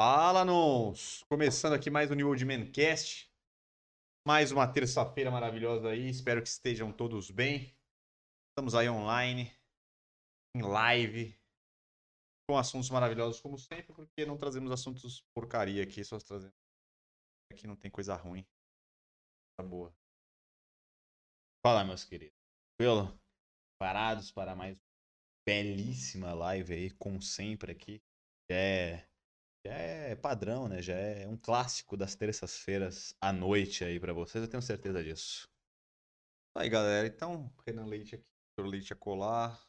Fala, nos! Começando aqui mais um New Old Man Cast. Mais uma terça-feira maravilhosa aí. Espero que estejam todos bem. Estamos aí online, em live, com assuntos maravilhosos como sempre, porque não trazemos assuntos porcaria aqui, só trazemos. Aqui não tem coisa ruim. Tá boa. Fala, meus queridos. Tranquilo? Parados para mais belíssima live aí, como sempre aqui. É, é padrão, né? Já é um clássico das terças-feiras à noite aí para vocês, eu tenho certeza disso. Aí, galera. Então, Renan Leite aqui, Dr. Leite a colar.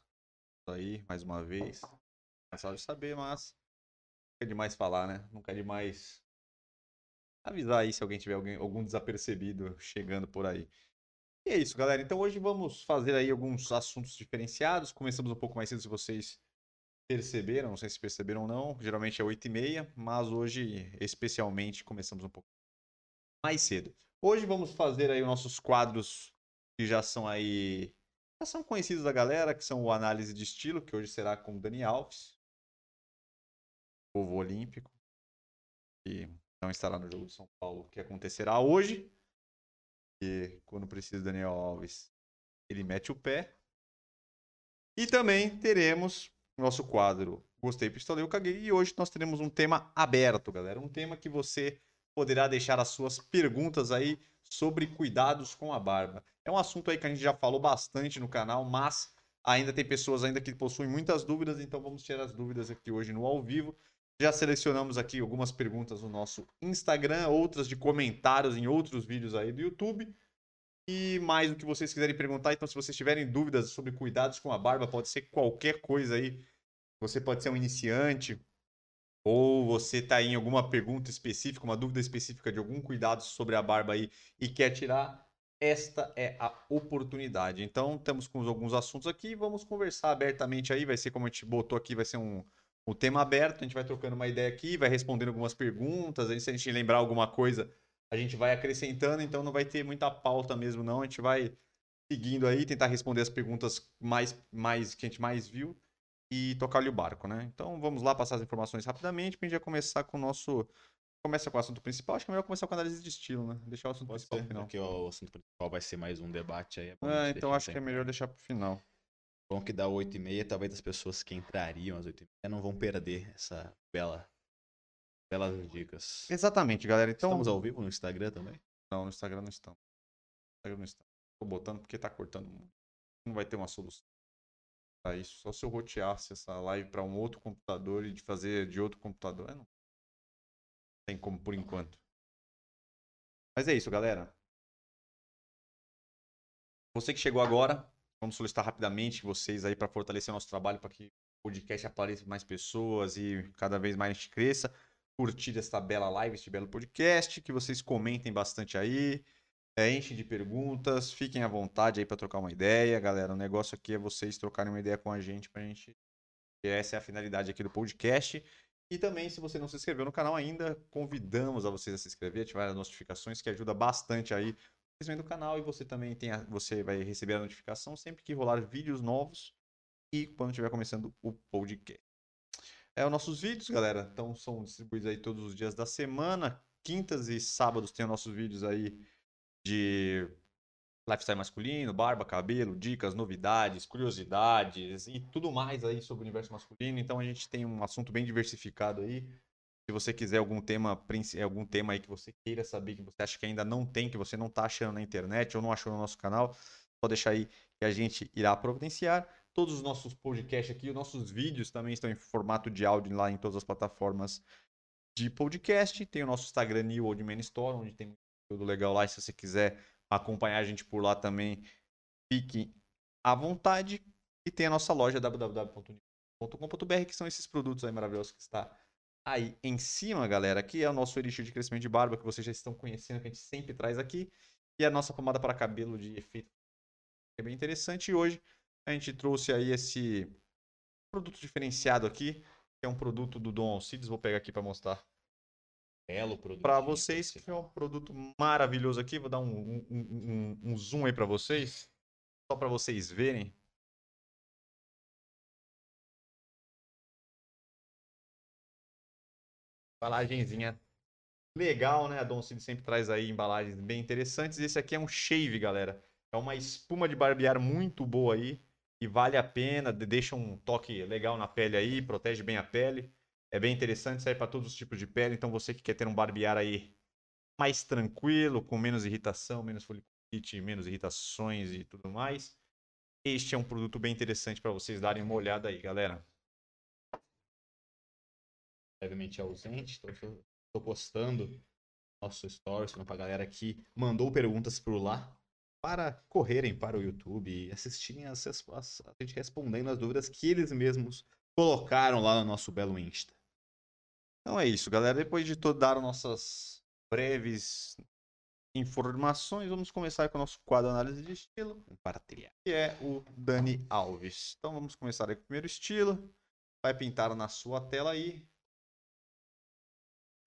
Aí, mais uma vez. É só de saber, mas. Nunca é demais falar, né? Nunca é demais avisar aí se alguém tiver alguém, algum desapercebido chegando por aí. E é isso, galera. Então hoje vamos fazer aí alguns assuntos diferenciados. Começamos um pouco mais cedo, se vocês perceberam. Não sei se perceberam ou não. Geralmente é 8h30, mas hoje, especialmente, começamos um pouco mais cedo. Hoje vamos fazer aí os nossos quadros que já são aí. Já são conhecidos da galera, que são o Análise de Estilo, que hoje será com o Dani Alves, povo olímpico, que não estará no jogo de São Paulo, que acontecerá hoje. E quando precisa Daniel Alves, ele mete o pé. E também teremos nosso quadro Gostei, Pistolei, eu caguei. E hoje nós teremos um tema aberto, galera. Um tema que você poderá deixar as suas perguntas aí sobre cuidados com a barba. É um assunto aí que a gente já falou bastante no canal, mas ainda tem pessoas ainda que possuem muitas dúvidas, então vamos tirar as dúvidas aqui hoje no ao vivo. Já selecionamos aqui algumas perguntas no nosso Instagram, outras de comentários em outros vídeos aí do YouTube. E mais o que vocês quiserem perguntar. Então, se vocês tiverem dúvidas sobre cuidados com a barba, pode ser qualquer coisa aí. Você pode ser um iniciante, ou você está em alguma pergunta específica, uma dúvida específica de algum cuidado sobre a barba aí e quer tirar, esta é a oportunidade. Então, temos com alguns assuntos aqui, vamos conversar abertamente aí, vai ser como a gente botou aqui, vai ser um, o tema aberto, a gente vai trocando uma ideia aqui, vai respondendo algumas perguntas, aí se a gente lembrar alguma coisa, a gente vai acrescentando, então não vai ter muita pauta mesmo não, a gente vai seguindo aí, tentar responder as perguntas mais, mais que a gente mais viu e tocar-lhe o barco, né? Então vamos lá passar as informações rapidamente para a gente já começar com o nosso... Começa com o assunto principal, acho que é melhor começar com a análise de estilo, né? Deixar o assunto Pode principal ser, final. porque o assunto principal vai ser mais um debate aí. É bom a gente então acho que é melhor deixar pro final. Bom que dá 8 e meia, talvez as pessoas que entrariam às 8 e meia não vão perder essa bela, belas dicas. Exatamente, galera. Então, Estamos ao vivo no Instagram também? Não, no Instagram não estamos. No Instagram não estamos. Tô botando porque tá cortando muito. Não vai ter uma solução pra isso. Só se eu roteasse essa live para um outro computador e de fazer de outro computador. É, não tem como por enquanto. Mas é isso, galera. Você que chegou agora, vamos solicitar rapidamente vocês aí para fortalecer o nosso trabalho para que o podcast apareça para mais pessoas e cada vez mais a gente cresça. Curtir esta bela live, este belo podcast, que vocês comentem bastante aí, é, enchem de perguntas, fiquem à vontade aí para trocar uma ideia, galera. O negócio aqui é vocês trocarem uma ideia com a gente pra gente. Essa é a finalidade aqui do podcast. E também, se você não se inscreveu no canal ainda, convidamos a vocês a se inscrever, ativar as notificações, que ajuda bastante aí o crescimento do canal e você também tem a- você vai receber a notificação sempre que rolar vídeos novos e quando estiver começando o podcast. É, os nossos vídeos, galera, então são distribuídos aí todos os dias da semana. Quintas e sábados tem os nossos vídeos aí de lifestyle masculino, barba, cabelo, dicas, novidades, curiosidades e tudo mais aí sobre o universo masculino. Então a gente tem um assunto bem diversificado aí. Se você quiser algum tema, algum tema aí que você queira saber, que você acha que ainda não tem, que você não tá achando na internet ou não achou no nosso canal, só deixar aí que a gente irá providenciar. Todos os nossos podcasts aqui, os nossos vídeos também estão em formato de áudio lá em todas as plataformas de podcast. Tem o nosso Instagram New Old Man Store, onde tem tudo legal lá. E se você quiser acompanhar a gente por lá também, fique à vontade. E tem a nossa loja www.unico.com.br, que são esses produtos aí maravilhosos que está aí em cima, galera. Aqui é o nosso elixir de crescimento de barba, que vocês já estão conhecendo, que a gente sempre traz aqui. E a nossa pomada para cabelo de efeito. que É bem interessante. E hoje a gente trouxe aí esse produto diferenciado aqui, que é um produto do Dom Alcides. Vou pegar aqui para mostrar Belo produto. para vocês, que é um produto maravilhoso aqui. Vou dar um, um- um- um zoom aí para vocês, só para vocês verem. embalagenzinha legal, né? A Don Cid sempre traz aí embalagens bem interessantes. Esse aqui é um shave, galera. É uma espuma de barbear muito boa aí. E vale a pena, deixa um toque legal na pele aí, protege bem a pele. É bem interessante, serve para todos os tipos de pele. Então você que quer ter um barbear aí mais tranquilo, com menos irritação, menos foliculite, menos irritações e tudo mais. Este é um produto bem interessante para vocês darem uma olhada aí, galera. Levemente ausente, estou postando nosso stories para a galera que mandou perguntas por lá para correrem para o YouTube e assistirem as, as, a gente respondendo as dúvidas que eles mesmos colocaram lá no nosso belo Insta. Então é isso, galera. Depois de dar nossas breves informações, vamos começar com o nosso quadro análise de estilo, compartilhar, que é o Dani Alves. Então vamos começar com o primeiro estilo. Vai pintar na sua tela aí.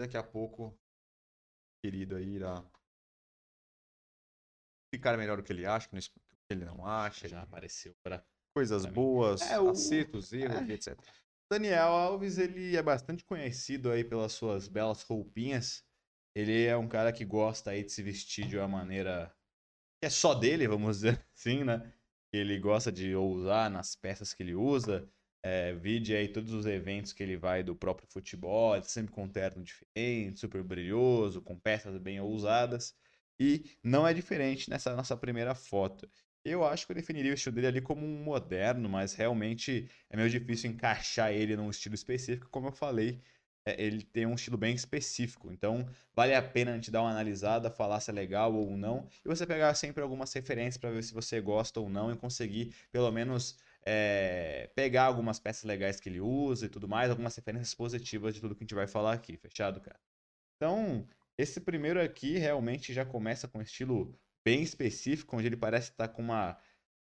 Daqui a pouco, querido aí irá explicar melhor o que ele acha, o que ele não acha. Já apareceu para coisas boas, é, o... acertos, erros, é. etc. Daniel Alves, ele é bastante conhecido aí pelas suas belas roupinhas ele é um cara que gosta aí de se vestir de uma maneira que é só dele, vamos dizer assim, né? Ele gosta de ousar nas peças que ele usa. É, vide aí todos os eventos que ele vai do próprio futebol, sempre com um terno diferente, super brilhoso, com peças bem ousadas. E não é diferente nessa nossa primeira foto. Eu acho que eu definiria o estilo dele ali como um moderno, mas realmente é meio difícil encaixar ele num estilo específico, como eu falei é, ele tem um estilo bem específico. Então, vale a pena a gente dar uma analisada, falar se é legal ou não, e você pegar sempre algumas referências para ver se você gosta ou não e conseguir, pelo menos, é, pegar algumas peças legais que ele usa e tudo mais, algumas referências positivas de tudo que a gente vai falar aqui. Fechado, cara? Então, esse primeiro aqui realmente já começa com um estilo bem específico, onde ele parece estar com uma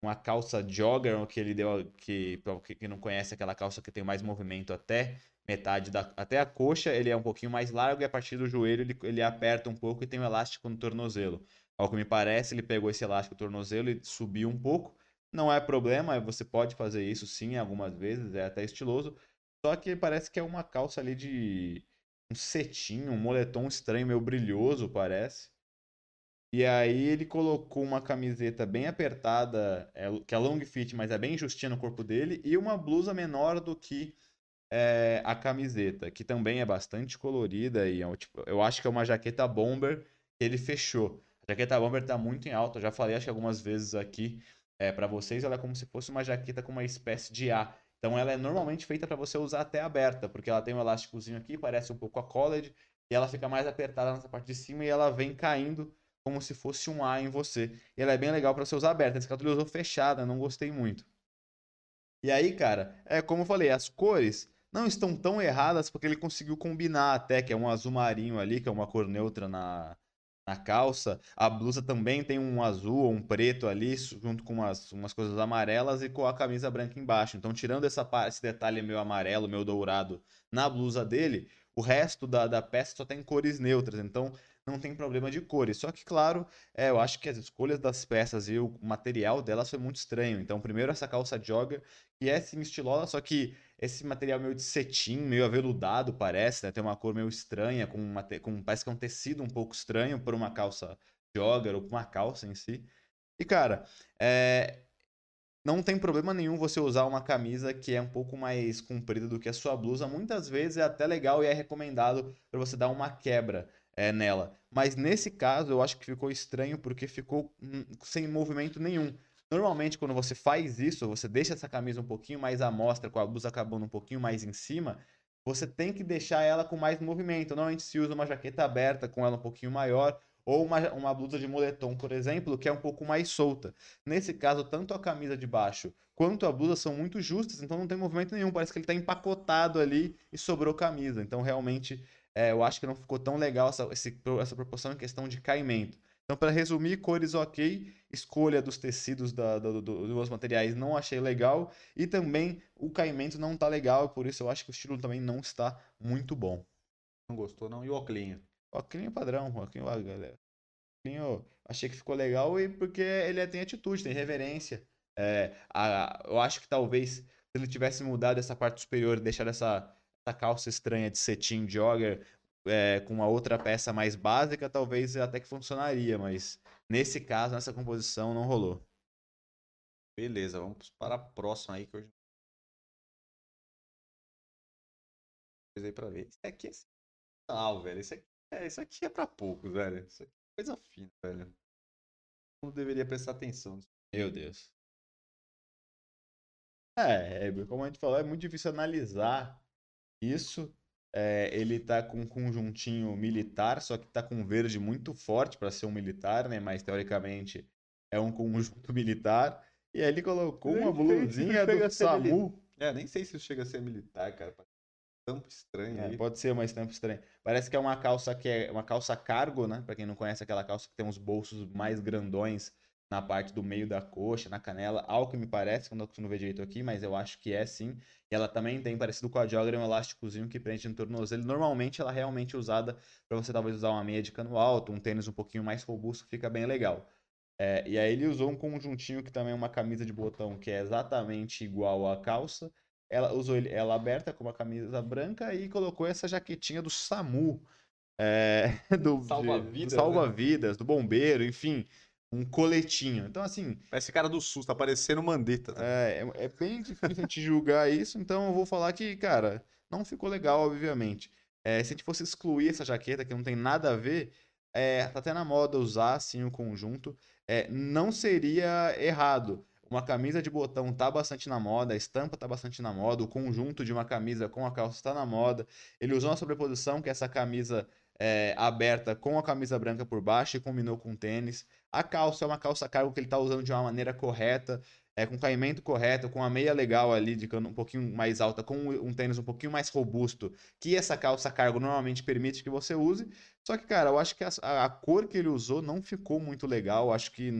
uma calça jogger que ele deu que para quem não conhece aquela calça que tem mais movimento até metade da até a coxa, ele é um pouquinho mais largo e a partir do joelho ele, ele aperta um pouco e tem um elástico no tornozelo. Ao que me parece, ele pegou esse elástico no tornozelo e subiu um pouco. Não é problema, você pode fazer isso sim algumas vezes, é até estiloso. Só que parece que é uma calça ali de um cetim, um moletom estranho, meio brilhoso, parece. E aí ele colocou uma camiseta bem apertada, é, que é long fit, mas é bem justinha no corpo dele, e uma blusa menor do que é, a camiseta, que também é bastante colorida e é, tipo, eu acho que é uma jaqueta bomber que ele fechou. A jaqueta bomber tá muito em alta, eu já falei acho que algumas vezes aqui é, para vocês, ela é como se fosse uma jaqueta com uma espécie de A. Então ela é normalmente feita para você usar até aberta, porque ela tem um elásticozinho aqui, parece um pouco a college, e ela fica mais apertada nessa parte de cima e ela vem caindo como se fosse um A em você. E ela é bem legal para você usar aberta. Essa ele usou fechada, não gostei muito. E aí, cara, é como eu falei, as cores não estão tão erradas porque ele conseguiu combinar até, que é um azul marinho ali, que é uma cor neutra na, na calça. A blusa também tem um azul ou um preto ali, junto com umas, umas coisas amarelas e com a camisa branca embaixo. Então, tirando essa, esse detalhe meio amarelo, meio dourado na blusa dele, o resto da, da peça só tem cores neutras. Então, não tem problema de cores. Só que, claro, é, eu acho que as escolhas das peças e o material delas foi muito estranho. Então, primeiro essa calça jogger, que é sim estilosa, só que esse material meio de cetim, meio aveludado, parece, né? Tem uma cor meio estranha, com, uma, com parece que é um tecido um pouco estranho por uma calça jogger ou por uma calça em si. E, cara, é, não tem problema nenhum você usar uma camisa que é um pouco mais comprida do que a sua blusa. Muitas vezes é até legal e é recomendado para você dar uma quebra é, nela. Mas nesse caso eu acho que ficou estranho porque ficou hum, sem movimento nenhum. Normalmente, quando você faz isso, você deixa essa camisa um pouquinho mais à mostra, com a blusa acabando um pouquinho mais em cima, você tem que deixar ela com mais movimento. Normalmente se usa uma jaqueta aberta com ela um pouquinho maior, ou uma, uma blusa de moletom, por exemplo, que é um pouco mais solta. Nesse caso, tanto a camisa de baixo quanto a blusa são muito justas, então não tem movimento nenhum. Parece que ele está empacotado ali e sobrou camisa. Então, realmente, é, eu acho que não ficou tão legal essa, essa proporção em questão de caimento. Então, para resumir, cores ok, escolha dos tecidos da, do, do, dos materiais não achei legal e também o caimento não tá legal, por isso eu acho que o estilo também não está muito bom. Não gostou não? E o oclinho? Oclinho padrão, oclinho, galera. Oclinho, achei que ficou legal e porque ele tem atitude, tem reverência. É, a, eu acho que talvez se ele tivesse mudado essa parte superior e deixado essa, essa calça estranha de cetim jogger é, com uma outra peça mais básica, talvez até que funcionaria, mas nesse caso, nessa composição, não rolou. Beleza, vamos para a próxima aí que hoje. aí pra ver. Isso aqui é sensacional, velho. Isso aqui é, isso aqui é pra poucos, velho. Isso aqui é coisa fina, velho. Não deveria prestar atenção. Meu Deus. É, como a gente falou, é muito difícil analisar isso. É, ele tá com um conjuntinho militar, só que tá com verde muito forte para ser um militar, né? Mas teoricamente é um conjunto militar. E aí ele colocou uma blusinha do SAMU. É, nem sei se isso chega a ser militar, cara. Estampa estranha é, Pode ser uma estampa estranha. Parece que é uma calça que é uma calça cargo, né? Pra quem não conhece aquela calça que tem uns bolsos mais grandões na parte do meio da coxa, na canela, ao que me parece, que eu não consigo ver direito aqui, mas eu acho que é sim. E ela também tem, parecido com a jogger, um elásticozinho que prende no tornozelo. Normalmente ela é realmente usada para você talvez usar uma meia de cano alto, um tênis um pouquinho mais robusto, fica bem legal. É, e aí ele usou um conjuntinho que também é uma camisa de botão que é exatamente igual à calça. Ela usou ele, ela aberta com uma camisa branca e colocou essa jaquetinha do SAMU. É, do salva-vidas, salva-vidas, né? do bombeiro, enfim um coletinho. Então, assim. Esse cara do SUS, tá parecendo Mandetta. Tá? É, é, é, bem difícil a gente julgar isso, então eu vou falar que, cara, não ficou legal, obviamente. É, se a gente fosse excluir essa jaqueta, que não tem nada a ver, é, tá até na moda usar assim o conjunto, é, não seria errado. Uma camisa de botão tá bastante na moda, a estampa tá bastante na moda, o conjunto de uma camisa com a calça tá na moda. Ele usou uma sobreposição, que é essa camisa é, aberta com a camisa branca por baixo e combinou com tênis. A calça é uma calça cargo que ele está usando de uma maneira correta, é, com caimento correto, com a meia legal ali, de cano um pouquinho mais alta, com um tênis um pouquinho mais robusto, que essa calça cargo normalmente permite que você use. Só que, cara, eu acho que a, a cor que ele usou não ficou muito legal. Acho que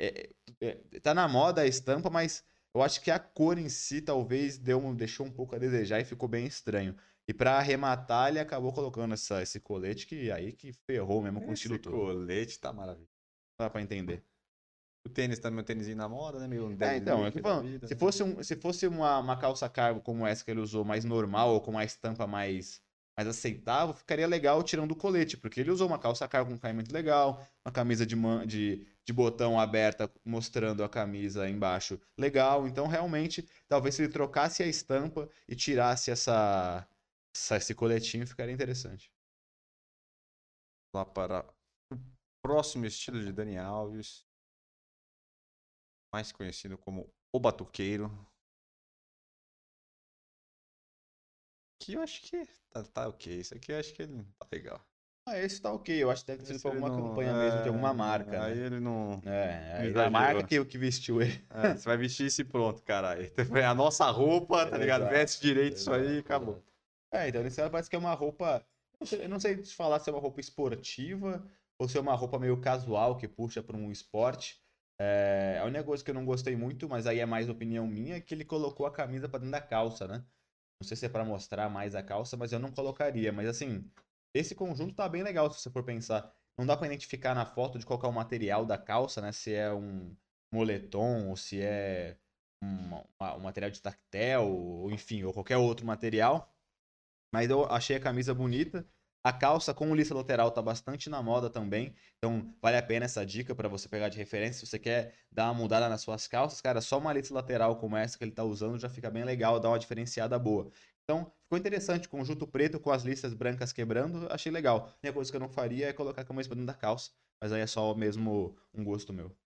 é, é, tá na moda a estampa, mas eu acho que a cor em si talvez deu, deixou um pouco a desejar e ficou bem estranho. E para arrematar, ele acabou colocando essa, esse colete que aí que ferrou mesmo com o estilo todo. Colete tá maravilhoso. Dá pra entender. O tênis também, o tênisinho na moda, né? Meio é, então, é que falando, se fosse, um, se fosse uma, uma calça cargo como essa que ele usou, mais normal, ou com uma estampa mais, mais aceitável, ficaria legal tirando o colete, porque ele usou uma calça cargo com caimento legal, uma camisa de, man, de, de botão aberta mostrando a camisa embaixo legal. Então, realmente, talvez se ele trocasse a estampa e tirasse essa, esse coletinho ficaria interessante. Lá para o próximo estilo de Dani Alves, mais conhecido como o Batuqueiro. Que eu acho que tá, tá ok. Isso aqui eu acho que ele tá legal. Ah, esse tá ok. Eu acho que deve ter sido pra alguma não, campanha é, mesmo de alguma marca. Aí né? ele não. É, aí a marca que, que vestiu ele. É, você vai vestir esse pronto, caralho. A nossa roupa, tá ligado? Exato, Veste direito isso aí e acabou. É, então caso parece que é uma roupa. Eu não sei se falar se é uma roupa esportiva ou se é uma roupa meio casual que puxa para um esporte. É, a única coisa que eu não gostei muito, mas aí é mais opinião minha, é que ele colocou a camisa para dentro da calça, né? Não sei se é para mostrar mais a calça, mas eu não colocaria. Mas assim, esse conjunto tá bem legal se você for pensar. Não dá para identificar na foto de qual é o material da calça, né? Se é um moletom ou se é um, um material de tactel, ou enfim, ou qualquer outro material. Mas eu achei a camisa bonita. A calça com lista lateral tá bastante na moda também. Então, vale a pena essa dica para você pegar de referência. Se você quer dar uma mudada nas suas calças, cara, só uma lista lateral como essa que ele tá usando já fica bem legal, dá uma diferenciada boa. Então, ficou interessante. Conjunto preto com as listas brancas quebrando, achei legal. A única coisa que eu não faria é colocar a camisa dentro da calça. Mas aí é só mesmo um gosto meu.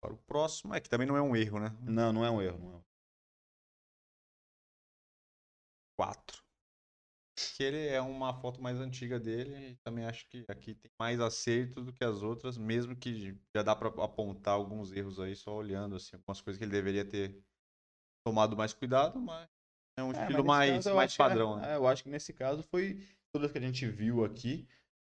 Para o próximo, é que também não é um erro, né? Não, não é um erro. Não é um erro. 4. Que ele é uma foto mais antiga dele e também acho que aqui tem mais acertos do que as outras, mesmo que já dá para apontar alguns erros aí só olhando assim, algumas coisas que ele deveria ter tomado mais cuidado, mas é um é, estilo mais, mais padrão. Que, né? é, eu acho que nesse caso foi todas que a gente viu aqui,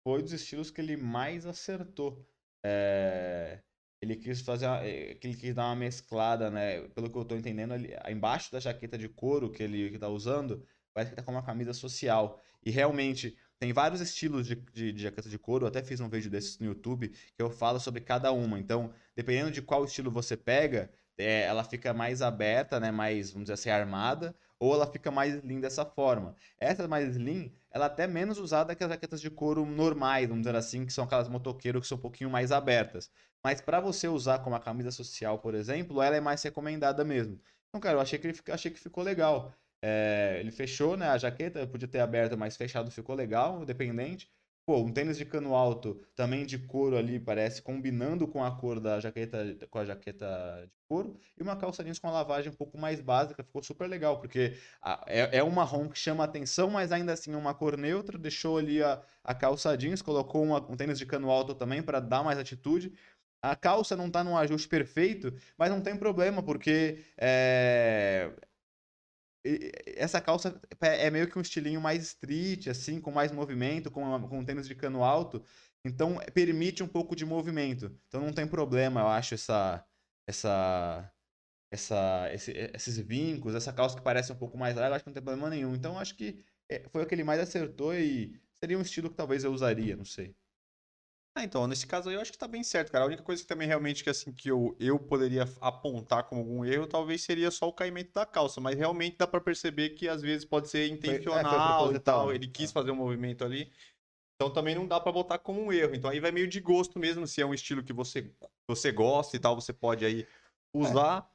foi dos estilos que ele mais acertou. É, ele quis fazer uma, ele quis dar uma mesclada, né? Pelo que eu estou entendendo, ali, embaixo da jaqueta de couro que ele está usando, parece que tá com uma camisa social. E realmente, tem vários estilos de, de, de, jaqueta de couro. Eu até fiz um vídeo desses no YouTube que eu falo sobre cada uma. Então, dependendo de qual estilo você pega, é, ela fica mais aberta, né? Mais, vamos dizer assim, armada, ou ela fica mais slim dessa forma. Essa mais slim, ela é até menos usada que as jaquetas de couro normais, vamos dizer assim, que são aquelas motoqueiros que são um pouquinho mais abertas. Mas para você usar como a camisa social, por exemplo, ela é mais recomendada mesmo. Então, cara, eu achei que, ele, achei que ficou legal. É, ele fechou, né, a jaqueta, podia ter aberto, mas fechado ficou legal, independente. Pô, um tênis de cano alto, também de couro ali, parece, combinando com a cor da jaqueta, com a jaqueta de couro. E uma calça jeans com a lavagem um pouco mais básica, ficou super legal, porque a, é, é um marrom que chama atenção, mas ainda assim é uma cor neutra. Deixou ali a, a calça jeans, colocou uma, um tênis de cano alto também para dar mais atitude. A calça não está num ajuste perfeito, mas não tem problema, porque é, essa calça é, é meio que um estilinho mais street, assim, com mais movimento, com, com tênis de cano alto. Então, permite um pouco de movimento. Então, não tem problema, eu acho, essa, essa, essa, esse, esses vincos, essa calça que parece um pouco mais larga, acho que não tem problema nenhum. Então, acho que é, foi o que ele mais acertou e seria um estilo que talvez eu usaria, não sei. Ah, então, nesse caso aí eu acho que tá bem certo, cara. A única coisa que também realmente que assim que eu, eu poderia apontar como algum erro, talvez seria só o caimento da calça, mas realmente dá para perceber que às vezes pode ser intencional foi, é, e tal. Ele quis fazer um movimento ali. Então também não dá para botar como um erro. Então aí vai meio de gosto mesmo, se é um estilo que você você gosta e tal, você pode aí usar.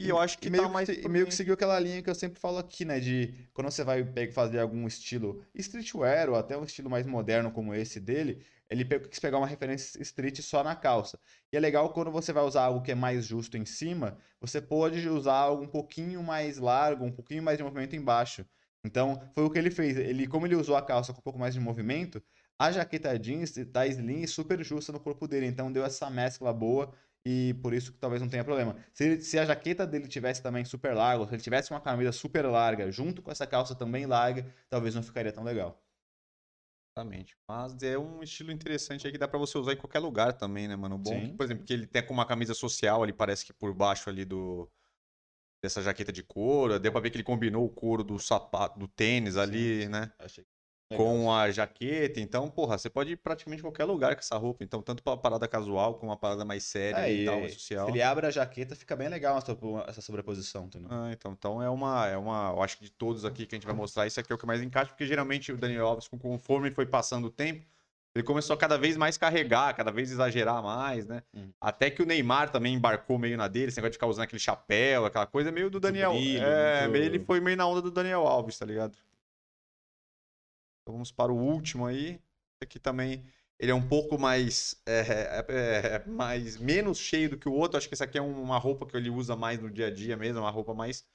É. E eu acho que e meio, tá mais que, meio que seguiu aquela linha que eu sempre falo aqui, né? De quando você vai fazer algum estilo streetwear ou até um estilo mais moderno como esse dele, ele quis pegar uma referência street só na calça. E é legal quando você vai usar algo que é mais justo em cima, você pode usar algo um pouquinho mais largo, um pouquinho mais de movimento embaixo. Então, foi o que ele fez. Ele, como ele usou a calça com um pouco mais de movimento, a jaqueta jeans tá slim e super justa no corpo dele. Então, deu essa mescla boa e por isso que talvez não tenha problema. Se, ele, se a jaqueta dele tivesse também super larga, se ele tivesse uma camisa super larga junto com essa calça também larga, talvez não ficaria tão legal. Exatamente. Mas é um estilo interessante aí que dá para você usar em qualquer lugar também, né, mano? Bom, que, por exemplo, que ele tem com uma camisa social ali, parece que por baixo ali do dessa jaqueta de couro, deu pra ver que ele combinou o couro do sapato, do tênis ali, Sim. né? Achei com a jaqueta. Então, porra, você pode ir praticamente qualquer lugar com essa roupa. Então, tanto pra parada casual como uma parada mais séria é, e, tal, social. Se ele abre a jaqueta, fica bem legal essa sobreposição, entendeu? Ah, então, então é uma, é uma. Eu acho que de todos aqui que a gente vai mostrar, isso aqui é o que mais encaixa, porque geralmente o Daniel Alves, conforme foi passando o tempo, ele começou a cada vez mais carregar, cada vez exagerar mais, né? Hum. Até que o Neymar também embarcou meio na dele, esse negócio de ficar usando aquele chapéu, aquela coisa meio do Daniel. Brilho, é, muito... ele foi meio na onda do Daniel Alves, tá ligado? Então vamos para o último aí. Aqui também ele é um pouco mais, é, é, é, mais menos cheio do que o outro. Acho que esse aqui é uma roupa que ele usa mais no dia a dia mesmo, uma roupa mais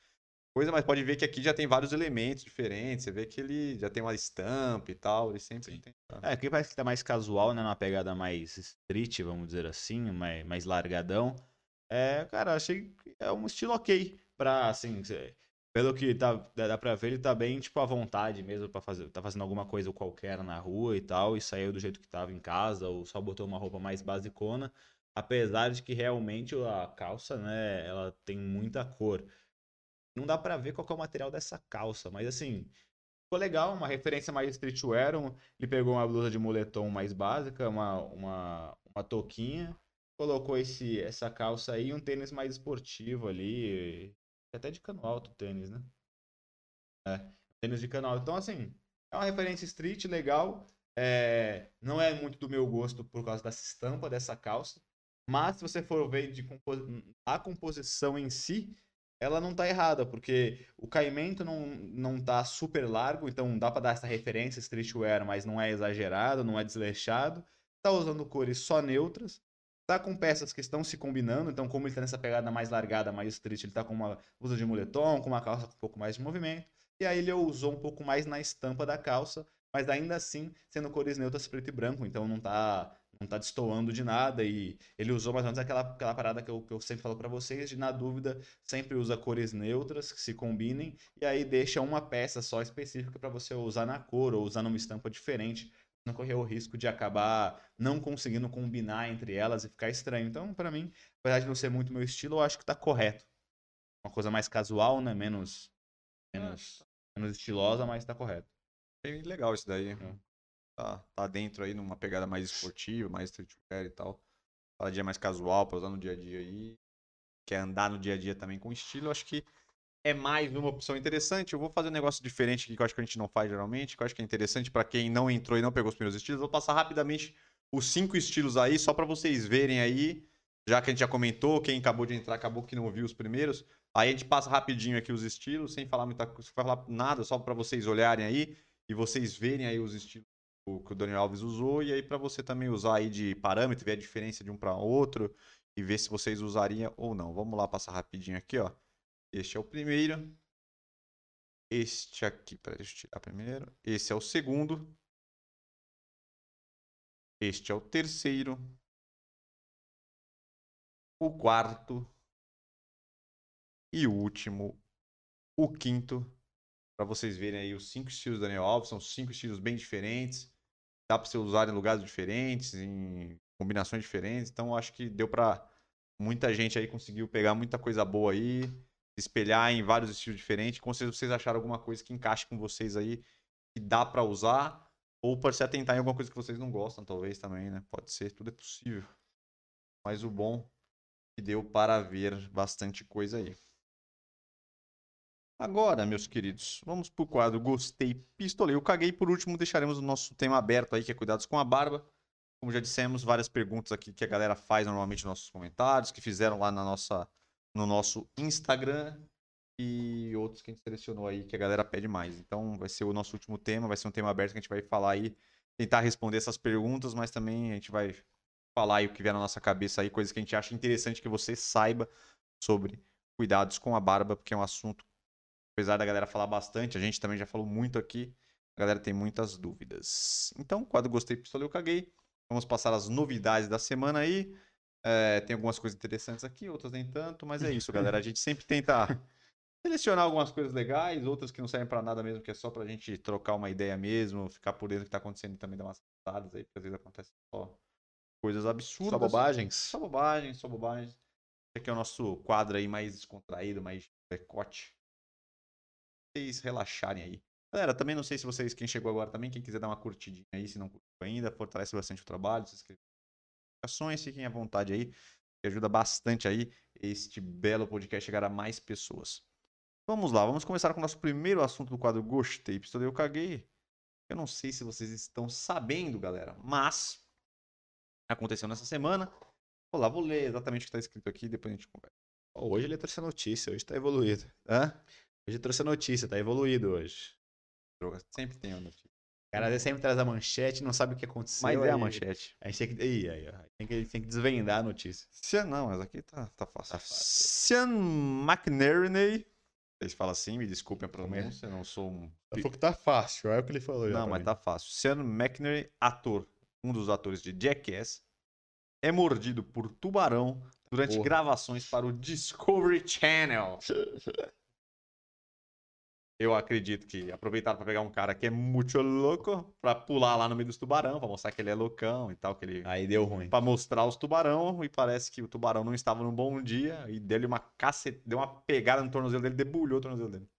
coisa, mas pode ver que aqui já tem vários elementos diferentes. Você vê que ele já tem uma estampa e tal. Ele sempre Sim. tem. É, aqui parece que tá mais casual, né? Uma pegada mais street, vamos dizer assim, mais, mais largadão. É, cara, achei que é um estilo ok pra, assim, pelo que tá, dá pra ver, ele tá bem, tipo, à vontade mesmo para fazer. Tá fazendo alguma coisa qualquer na rua e tal, e saiu do jeito que tava em casa, ou só botou uma roupa mais basicona. Apesar de que realmente a calça, né, ela tem muita cor. Não dá para ver qual é o material dessa calça, mas assim, ficou legal, uma referência mais streetwear. Ele pegou uma blusa de moletom mais básica, uma, uma, uma touquinha, colocou esse, essa calça aí e um tênis mais esportivo ali, até de cano alto tênis, né? É, tênis de cano alto. Então, assim, é uma referência street legal. É, não é muito do meu gosto por causa dessa estampa dessa calça. Mas se você for ver de compos... a composição em si, ela não tá errada, porque o caimento não, não tá super largo, então dá para dar essa referência streetwear, mas não é exagerado, não é desleixado. Tá usando cores só neutras. Tá com peças que estão se combinando, então como ele tá nessa pegada mais largada, mais street, ele tá com uma blusa de moletom, com uma calça com um pouco mais de movimento. E aí ele usou um pouco mais na estampa da calça, mas ainda assim sendo cores neutras preto e branco, então não tá não tá destoando de nada e ele usou mais ou menos aquela, aquela parada que eu, que eu sempre falo para vocês, de na dúvida sempre usa cores neutras que se combinem e aí deixa uma peça só específica para você usar na cor ou usar numa estampa diferente não correr o risco de acabar não conseguindo combinar entre elas e ficar estranho. Então, para mim, apesar de não ser muito meu estilo, eu acho que tá correto. Uma coisa mais casual, né? Menos, menos, é. menos estilosa, mas tá correto. Bem legal isso daí. É. Tá, tá dentro aí numa pegada mais esportiva, mais streetwear e tal. Paradinha mais casual pra usar no dia a dia aí. quer andar no dia a dia também com estilo, acho que é mais uma opção interessante. Eu vou fazer um negócio diferente aqui que eu acho que a gente não faz geralmente, que eu acho que é interessante para quem não entrou e não pegou os primeiros estilos. Vou passar rapidamente os cinco estilos aí, só para vocês verem aí, já que a gente já comentou, quem acabou de entrar acabou que não viu os primeiros. Aí a gente passa rapidinho aqui os estilos, sem falar muita coisa, sem falar nada, só para vocês olharem aí e vocês verem aí os estilos que o Daniel Alves usou e aí para você também usar aí de parâmetro, ver a diferença de um para outro e ver se vocês usariam ou não. Vamos lá passar rapidinho aqui, ó. Este é o primeiro. Este aqui, deixa eu tirar primeiro. Esse é o segundo. Este é o terceiro. O quarto. E o último, o quinto. Para vocês verem aí os cinco estilos do Daniel Alves. São cinco estilos bem diferentes. Dá para você usar em lugares diferentes, em combinações diferentes. Então acho que deu para muita gente aí conseguiu pegar muita coisa boa aí espelhar em vários estilos diferentes. Com certeza vocês acharam alguma coisa que encaixe com vocês aí, que dá para usar, ou pode se atentar em alguma coisa que vocês não gostam, talvez também, né? Pode ser, tudo é possível. Mas o bom que deu para ver bastante coisa aí. Agora, meus queridos, vamos pro quadro Gostei, Pistolei. Eu caguei por último, deixaremos o nosso tema aberto aí, que é cuidados com a barba. Como já dissemos, várias perguntas aqui que a galera faz normalmente nos nossos comentários, que fizeram lá na nossa no nosso Instagram e outros que a gente selecionou aí que a galera pede mais. Então vai ser o nosso último tema, vai ser um tema aberto que a gente vai falar aí, tentar responder essas perguntas, mas também a gente vai falar aí o que vier na nossa cabeça aí, coisas que a gente acha interessante que você saiba sobre cuidados com a barba, porque é um assunto, apesar da galera falar bastante, a gente também já falou muito aqui, a galera tem muitas dúvidas. Então, quadro Gostei, Pistola, eu caguei. Vamos passar as novidades da semana aí. É, tem algumas coisas interessantes aqui, outras nem tanto, mas é isso, galera. A gente sempre tenta selecionar algumas coisas legais, outras que não servem para nada mesmo, que é só pra gente trocar uma ideia mesmo, ficar por dentro do que tá acontecendo e também dar umas passadas aí, porque às vezes acontece só coisas absurdas. Só bobagens? Só bobagens, só bobagens. Esse aqui é o nosso quadro aí mais descontraído, mais decote. Vocês relaxarem aí. Galera, também não sei se vocês, quem chegou agora também, quem quiser dar uma curtidinha aí, se não curtiu ainda, fortalece bastante o trabalho, se inscreve notificações, fiquem à vontade aí, que ajuda bastante aí este belo podcast chegar a mais pessoas. Vamos lá, vamos começar com o nosso primeiro assunto do quadro Gostei, Pistolei, eu caguei. Eu não sei se vocês estão sabendo, galera, mas aconteceu nessa semana. Vou lá, vou ler exatamente o que está escrito aqui, depois a gente conversa. hoje ele trouxe a notícia, hoje está evoluído. Hã? Hoje trouxe a notícia, está evoluído hoje. Droga, sempre tem a notícia cara às vezes sempre traz a manchete não sabe o que aconteceu. Mas é a manchete. A gente tem que, aí, aí, tem que, tem que desvendar a notícia. Sean, não, mas aqui tá, tá fácil. Tá. Sean McNerney. Vocês falam assim, me desculpem a pronúncia, eu não sou um. Ele falou que tá fácil, é o que ele falou. Não, mas mim. tá fácil. Sean McNerney, ator, um dos atores de Jackass, é mordido por tubarão durante Porra. gravações para o Discovery Channel. eu acredito que aproveitaram para pegar um cara que é muito louco para pular lá no meio dos tubarão, para mostrar que ele é loucão e tal, que ele Aí deu ruim. Para mostrar os tubarão e parece que o tubarão não estava num bom dia e deu uma cacete, deu uma pegada no tornozelo dele, debulhou o tornozelo dele.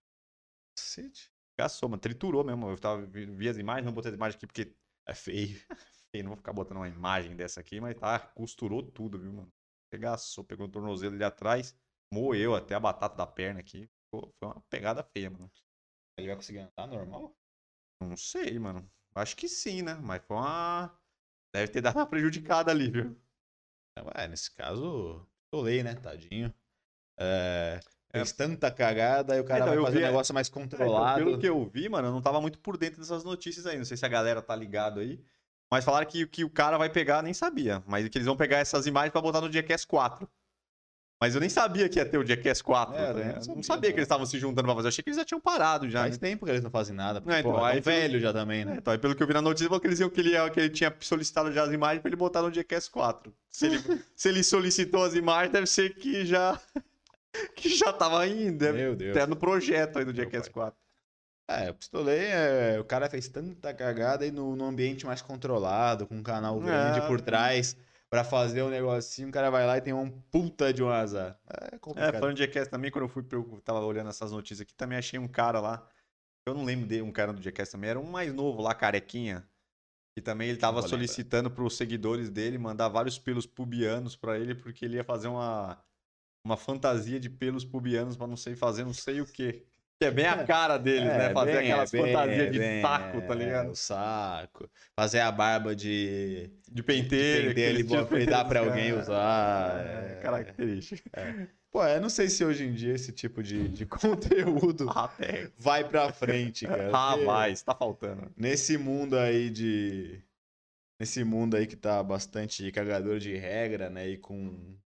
Cacete. Gaçou, mano, triturou mesmo. Eu tava vi as imagens, não botei as imagens aqui porque é feio. feio, não vou ficar botando uma imagem dessa aqui, mas tá, costurou tudo, viu, mano? Pegaçou, pegou o tornozelo ali atrás, moeu até a batata da perna aqui. Foi uma pegada feia, mano. Ele vai conseguir andar normal? Não sei, mano. Acho que sim, né? Mas foi uma. Deve ter dado uma prejudicada ali, viu? É, nesse caso, tolei, né? Tadinho. É, é. fez é... tanta cagada e o cara então, vai fazer vi... um negócio mais controlado. É, então, pelo que eu vi, mano, eu não tava muito por dentro dessas notícias aí. Não sei se a galera tá ligado aí. Mas falaram que, que o cara vai pegar, nem sabia. Mas que eles vão pegar essas imagens para botar no Jackass 4. Mas eu nem sabia que ia ter o Jackass 4. É, né? não, sabia, não sabia que eles estavam se juntando pra fazer. Eu achei que eles já tinham parado já. Faz né? tempo que eles não fazem nada. Porque, é, então, pô, aí, velho já também, né? É, então, aí, pelo que eu vi na notícia, falou que eles iam que ele, que ele tinha solicitado já as imagens pra ele botar no Jackass 4. Se ele, se ele solicitou as imagens, deve ser que já. que já tava indo. Meu Deus. Até no projeto aí do Jackass 4. É, o pistolei, é, o cara fez tanta cagada no, no ambiente mais controlado, com um canal grande é, por trás para fazer um negocinho, o cara vai lá e tem um puta de um azar. É complicado. É, falando de Jackass também, quando eu fui, eu tava olhando essas notícias aqui, também achei um cara lá, eu não lembro dele, um cara do Jackass também, era um mais novo lá, carequinha, e também ele tava solicitando para os seguidores dele mandar vários pelos pubianos para ele, porque ele ia fazer uma uma fantasia de pelos pubianos pra não sei fazer não sei o quê. Que é bem a cara deles, né? Fazer bem, aquelas é fantasias é de bem, saco, tá é, ligado? o saco. Fazer a barba de. De pentelho. de aquele bota- ele dá pra tipo- alguém usar. É, é. característica. Pô, eu não sei se hoje em dia esse tipo de, de conteúdo Ah, vai pra frente, cara. Ah, vai, tá faltando. Nesse mundo aí de. Nesse mundo aí que tá bastante cagador de regra, né? E com,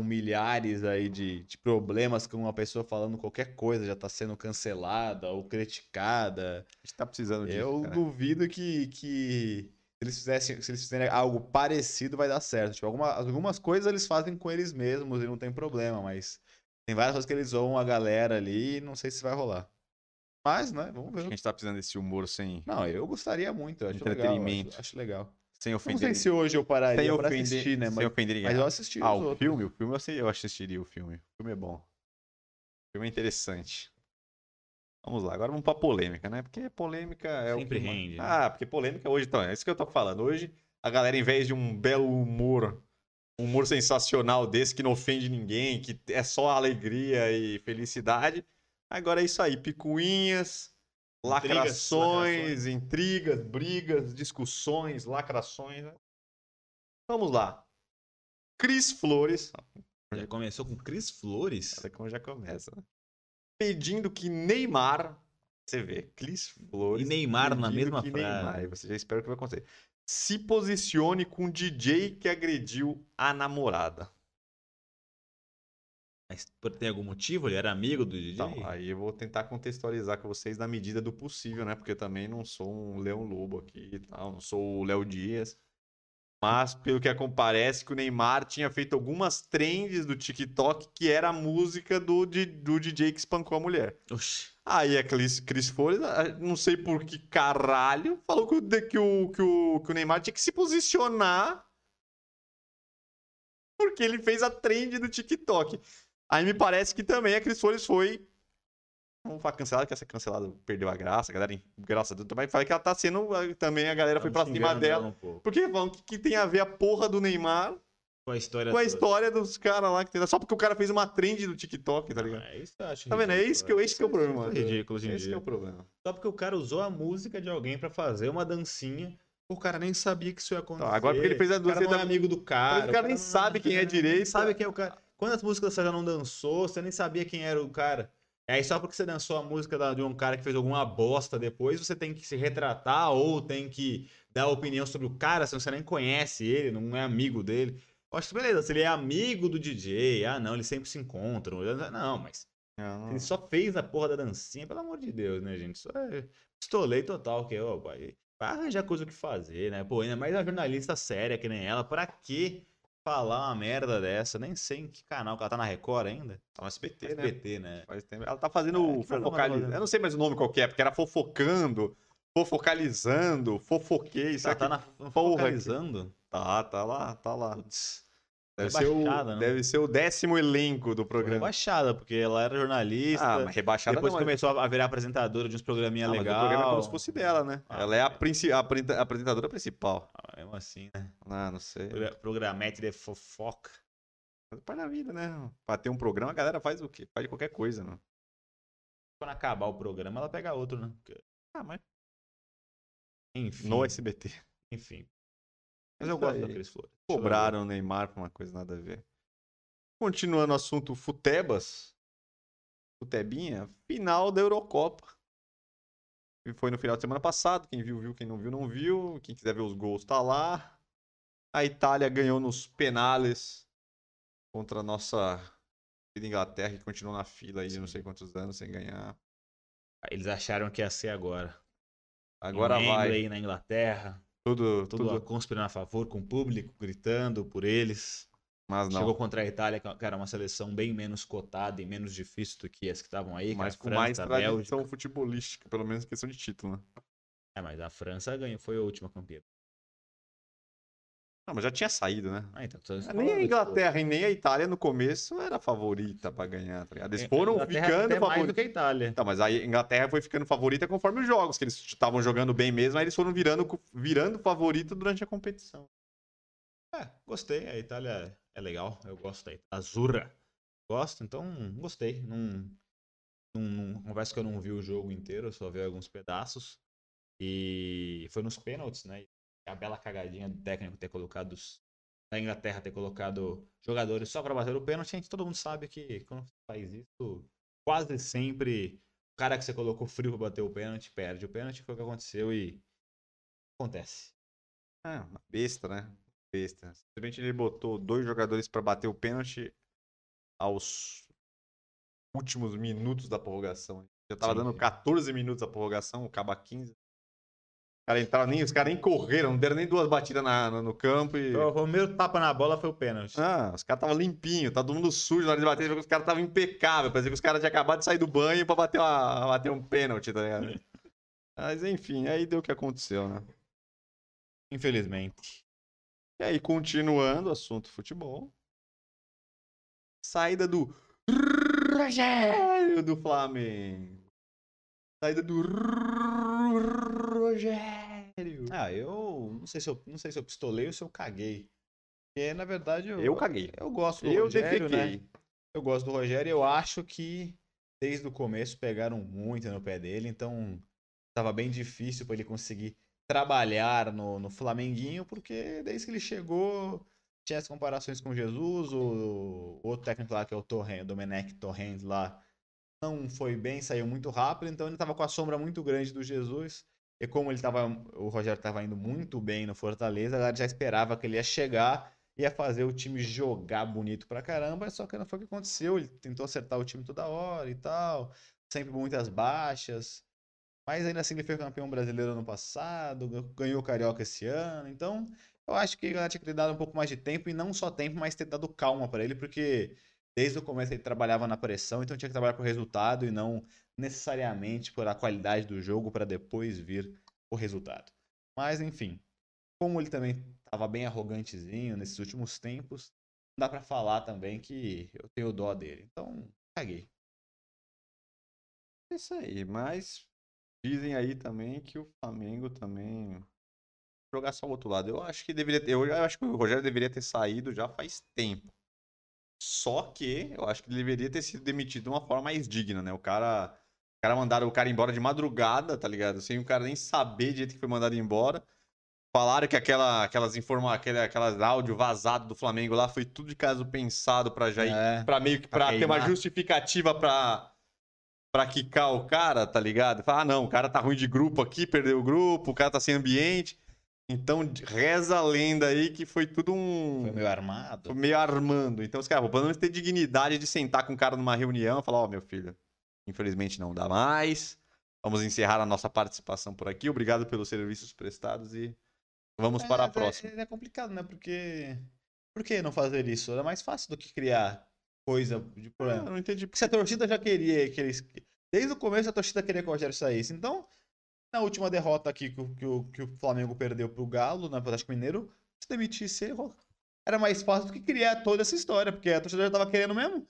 com milhares aí de, de problemas com uma pessoa falando qualquer coisa já tá sendo cancelada ou criticada. A gente tá precisando disso. Eu cara. duvido que, que se eles fizessem, se eles fizerem algo parecido vai dar certo. Tipo, alguma- algumas coisas eles fazem com eles mesmos e não tem problema, mas tem várias coisas que eles zoam a galera ali e não sei se vai rolar. Mas, né, vamos Acho que a ver. gente tá precisando desse humor sem, Não, eu gostaria muito, eu acho legal. Entretenimento. Acho, acho legal. Sem Não ofender. sei se hoje eu pararia sem pra ofender, assistir, né? sem Mas, ofender ninguém. mas eu assisti Ah, os o outros. filme? O filme eu, sei, eu assistiria o filme. O filme é bom. O filme é interessante. Vamos lá, agora vamos pra polêmica, né? Porque polêmica é Sempre o que... rende, né? Ah, porque polêmica hoje, então, é isso que eu tô falando. Hoje, a galera, em vez de um belo humor, um humor sensacional desse que não ofende ninguém, que é só alegria e felicidade, agora é isso aí, picuinhas, lacrações, intrigas, brigas, discussões, lacrações. né? Vamos lá. Cris Flores, Já começou com Cris Flores? Olha como já começa. né? Pedindo que Neymar. Você vê, Cris Flores. E Neymar na mesma frase. Neymar, você já espera o que vai acontecer. Se posicione com o DJ que agrediu a namorada. Mas por- tem algum motivo? Ele era amigo do DJ? Então, aí eu vou tentar contextualizar com vocês na medida do possível, né? Porque também não sou um Leão Lobo aqui e tal, não sou o Léo Dias. Mas, pelo que parece, que o Neymar tinha feito algumas trends do TikTok que era a música do, do DJ que espancou a mulher. Oxi. Aí a Cris, Cris Flores, ah, não sei por que caralho, falou que que, o, que, o, que o Neymar tinha que se posicionar porque ele fez a trend do TikTok. Aí me parece que também a Cris Flores foi. Vamos falar cancelada, que essa cancelada perdeu a graça, a galera, graças a Deus, também fala que ela tá sendo. ah, Também a galera foi pra cima dela. um. Porque falam que, que tem a ver a porra do Neymar Com a história com a história dos caras lá que tem. Só porque o cara fez uma trend do TikTok, tá ligado? Ah, isso eu acho Tá vendo? É isso que, eu- esse que é o Isso problema. é ridículo em Esse que é o problema. Só porque o cara usou a música de alguém pra fazer uma dancinha. O cara nem sabia que isso ia acontecer. Tá, agora porque ele fez a O cara dancinha não é da- amigo do cara. Mas o cara nem não- sabe quem é direito. Nem sabe quem é o cara. Quantas músicas você já não dançou? Você nem sabia quem era o cara. E aí, só porque você dançou a música de um cara que fez alguma bosta depois, você tem que se retratar ou tem que dar opinião sobre o cara, se você nem conhece ele, não é amigo dele. Eu acho que beleza, se ele é amigo do DJ, ah não, eles sempre se encontram. Não, mas Não, ele só fez a porra da dancinha, pelo amor de Deus, né, gente? Isso é pistolei total, que, ó, vai vai arranjar coisa o que fazer, né? Pô, ainda mais uma jornalista séria que nem ela, pra que falar uma merda dessa? Nem sei em que canal, que ela tá na Record ainda? Tá no SBT, né? SBT, né? Faz tempo. Ela tá fazendo É, tá fofocalizando. Eu não sei mais o nome qual que é, porque era fofocando, fofocalizando, fofoquei. Tá que... na porra focalizando? Tá, tá lá, tá lá. Putz, Deve ser, o, né? deve ser o décimo elenco do programa. rebaixada, porque ela era jornalista, Ah, mas rebaixada depois não, mas- começou a virar apresentadora de uns programinha Ah, mas o programa é como se fosse dela, né? Ah, Ela é a, é. princi- a apresen- a apresentadora principal. Ah, mesmo assim, né? Ah, não sei. Progra- Programete de fofoca. Faz parte da vida, né? Pra ter um programa, a galera faz o quê? Faz qualquer coisa, né? Quando acabar o programa, ela pega outro, né? Ah, mas Enfim. no SBT. Enfim. Mas eu Isso gosto aí. da Cris Flores. Cobraram o Neymar pra uma coisa nada a ver. Continuando o assunto Futebas. Futebinha, final da Eurocopa. E foi no final de semana passado. Quem viu, viu. Quem não viu, não viu. Quem quiser ver os gols, tá lá. A Itália ganhou nos penales contra a nossa Inglaterra, que continuou na fila aí de não sei quantos anos sem ganhar. Eles acharam que ia ser agora. Agora Em vai. Wembley, na Inglaterra. Tudo, Tudo, tudo. conspirando a favor, com o público gritando por eles. Mas não. Chegou contra a Itália, que era uma seleção bem menos cotada e menos difícil do que as que estavam aí. mas com mais França, Bélgica. tradição futebolística, pelo menos em questão de título, né? É, mas a França ganhou, foi a última campeã. Não, mas já tinha saído, né? Ah, então, tô Nem a Inglaterra e nem a Itália no começo era favorita pra ganhar, tá ligado? Eles a foram ficando até mais do favoritos. que a Itália. Então, mas a Inglaterra foi ficando favorita conforme os jogos, que eles estavam jogando bem mesmo, aí eles foram virando, virando favorito durante a competição. É, gostei. A Itália é legal. Eu gosto da Itália. Azurra. gosto, então gostei. Não, não, não, confesso que eu não vi o jogo inteiro, só vi alguns pedaços. E foi nos pênaltis, né? A bela cagadinha do técnico ter colocado da Inglaterra ter colocado jogadores só para bater o pênalti. A gente, todo mundo sabe que quando você faz isso, quase sempre o cara que você colocou frio para bater o pênalti perde o pênalti. Foi o que aconteceu e acontece. É, uma besta, né? Besta. Simplesmente ele botou dois jogadores para bater o pênalti aos últimos minutos da prorrogação. Já tava Sim, dando sim. 14 minutos da prorrogação, acaba 15. Os caras entraram nem, os caras nem correram, não deram nem duas batidas na, no, no campo e. O primeiro tapa na bola foi o pênalti. Ah, os caras estavam limpinhos, tá todo mundo sujo na hora de bater, os caras estavam impecáveis, parecia que os caras tinham acabado de sair do banho pra bater, uma, bater um pênalti, tá ligado? Mas enfim, aí deu o que aconteceu, né? Infelizmente. E aí, continuando o assunto futebol. Saída do Rogério do Flamengo. Saída do Rogério. Ah, eu não sei se eu não sei se eu pistolei ou se eu caguei. Porque na verdade eu, Eu caguei. eu gosto do Eu Rogério, né? defequei. Eu gosto do Rogério e eu acho que desde o começo pegaram muito no pé dele, então tava bem difícil para ele conseguir trabalhar no, no Flamenguinho, porque desde que ele chegou tinha as comparações com Jesus, o, o outro técnico lá que é o Torrent, o Domenech Torrent lá, não foi bem, saiu muito rápido, então ele tava com a sombra muito grande do Jesus. E como ele tava, o Rogério estava indo muito bem no Fortaleza, a galera já esperava que ele ia chegar ia fazer o time jogar bonito pra caramba, só que não foi o que aconteceu. Ele tentou acertar o time toda hora e tal, sempre muitas baixas. Mas ainda assim ele foi campeão brasileiro ano passado, ganhou o Carioca esse ano. Então, eu acho que ele tinha que ter dado um pouco mais de tempo, e não só tempo, mas ter dado calma pra ele, porque desde o começo ele trabalhava na pressão, então tinha que trabalhar por resultado e não necessariamente por a qualidade do jogo para depois vir o resultado. Mas enfim, como ele também estava bem arrogantezinho nesses últimos tempos, não dá pra falar também que eu tenho dó dele. Então, caguei. É isso aí, mas dizem aí também que o Flamengo também jogar só o outro lado. Eu acho que deveria ter, eu acho que o Rogério deveria ter saído já faz tempo. Só que eu acho que ele deveria ter sido demitido de uma forma mais digna, né? O cara, cara mandaram o cara embora de madrugada, tá ligado? Sem o cara nem saber de jeito que foi mandado embora. Falaram que aquela, aquelas informa, aquele, aquelas áudio vazado do Flamengo lá foi tudo de caso pensado pra já ir, É, pra meio que pra ter uma justificativa pra para quicar o cara, tá ligado? Fala, ah, não, o cara tá ruim de grupo aqui, perdeu o grupo, o cara tá sem ambiente. Então reza a lenda aí que foi tudo um foi meio armado. foi meio armando. Então os caras, pelo menos ter dignidade de sentar com o cara numa reunião e falar, ó, meu filho, infelizmente não dá mais. Vamos encerrar a nossa participação por aqui. Obrigado pelos serviços prestados e vamos para a É, próxima. É, é complicado, né? Porque. Por que não fazer isso? Era mais fácil do que criar coisa de problema. eu não entendi. Porque se a torcida já queria que eles. Desde o começo a torcida queria que o Rogério saísse. Então, na última derrota aqui que, o- que, o, que o Flamengo perdeu pro Galo, no Atlético Mineiro, se demitisse era mais fácil do que criar toda essa história, porque a torcida já tava querendo mesmo.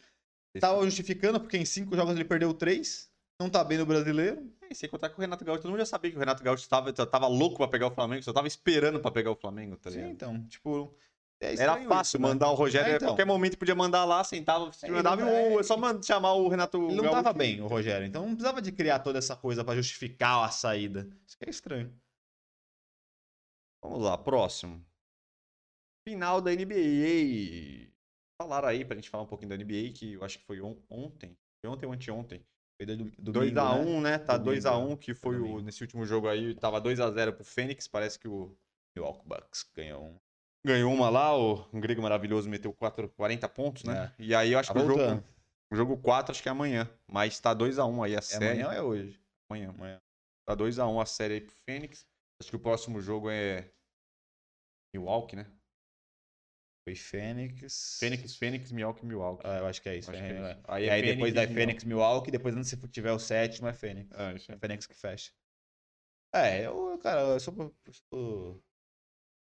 Tava justificando, porque em cinco jogos ele perdeu três. Não tá bem no brasileiro. E sem contar que o Renato Gaúcho, todo mundo já sabia que o Renato Gaúcho tava, tava louco pra pegar o Flamengo, só tava esperando pra pegar o Flamengo, tá Sim, ligado? então, tipo. é Era fácil isso, né? mandar o Rogério É, a então. qualquer momento podia mandar lá, sentava, se É, mandava ele e é só chamar o Renato Ele não Gaúcho. tava bem, o Rogério. Então não precisava de criar toda essa coisa pra justificar a saída. Isso que é estranho. Vamos lá, próximo. Final da NBA. Falaram aí pra gente falar um pouquinho da NBA, que eu acho que foi on- ontem. Foi ontem ou anteontem. Foi do, do 2x1, né? Tá Domingo, 2x1, que foi o, nesse último jogo aí, tava 2x0 pro Fênix. Parece que o Milwaukee Bucks ganhou um. ganhou uma lá, o um grego maravilhoso meteu 4, 40 pontos, né? E aí eu acho Tá que o jogo, voltando. o jogo 4 acho que é amanhã. Mas tá 2x1 aí a É série. amanhã ou é hoje? Amanhã. Amanhã. Tá 2x1 a série aí pro Fênix. Acho que o próximo jogo é Milwaukee, né? Fênix. Fênix, Fênix, Milwaukee, Milwaukee. Ah, eu acho que é isso. É, que é é. isso. Aí E é aí depois da Fênix Milwaukee, depois se tiver o sétimo é Fênix. Ah, É. Fênix que fecha. É, eu, cara, eu sou, sou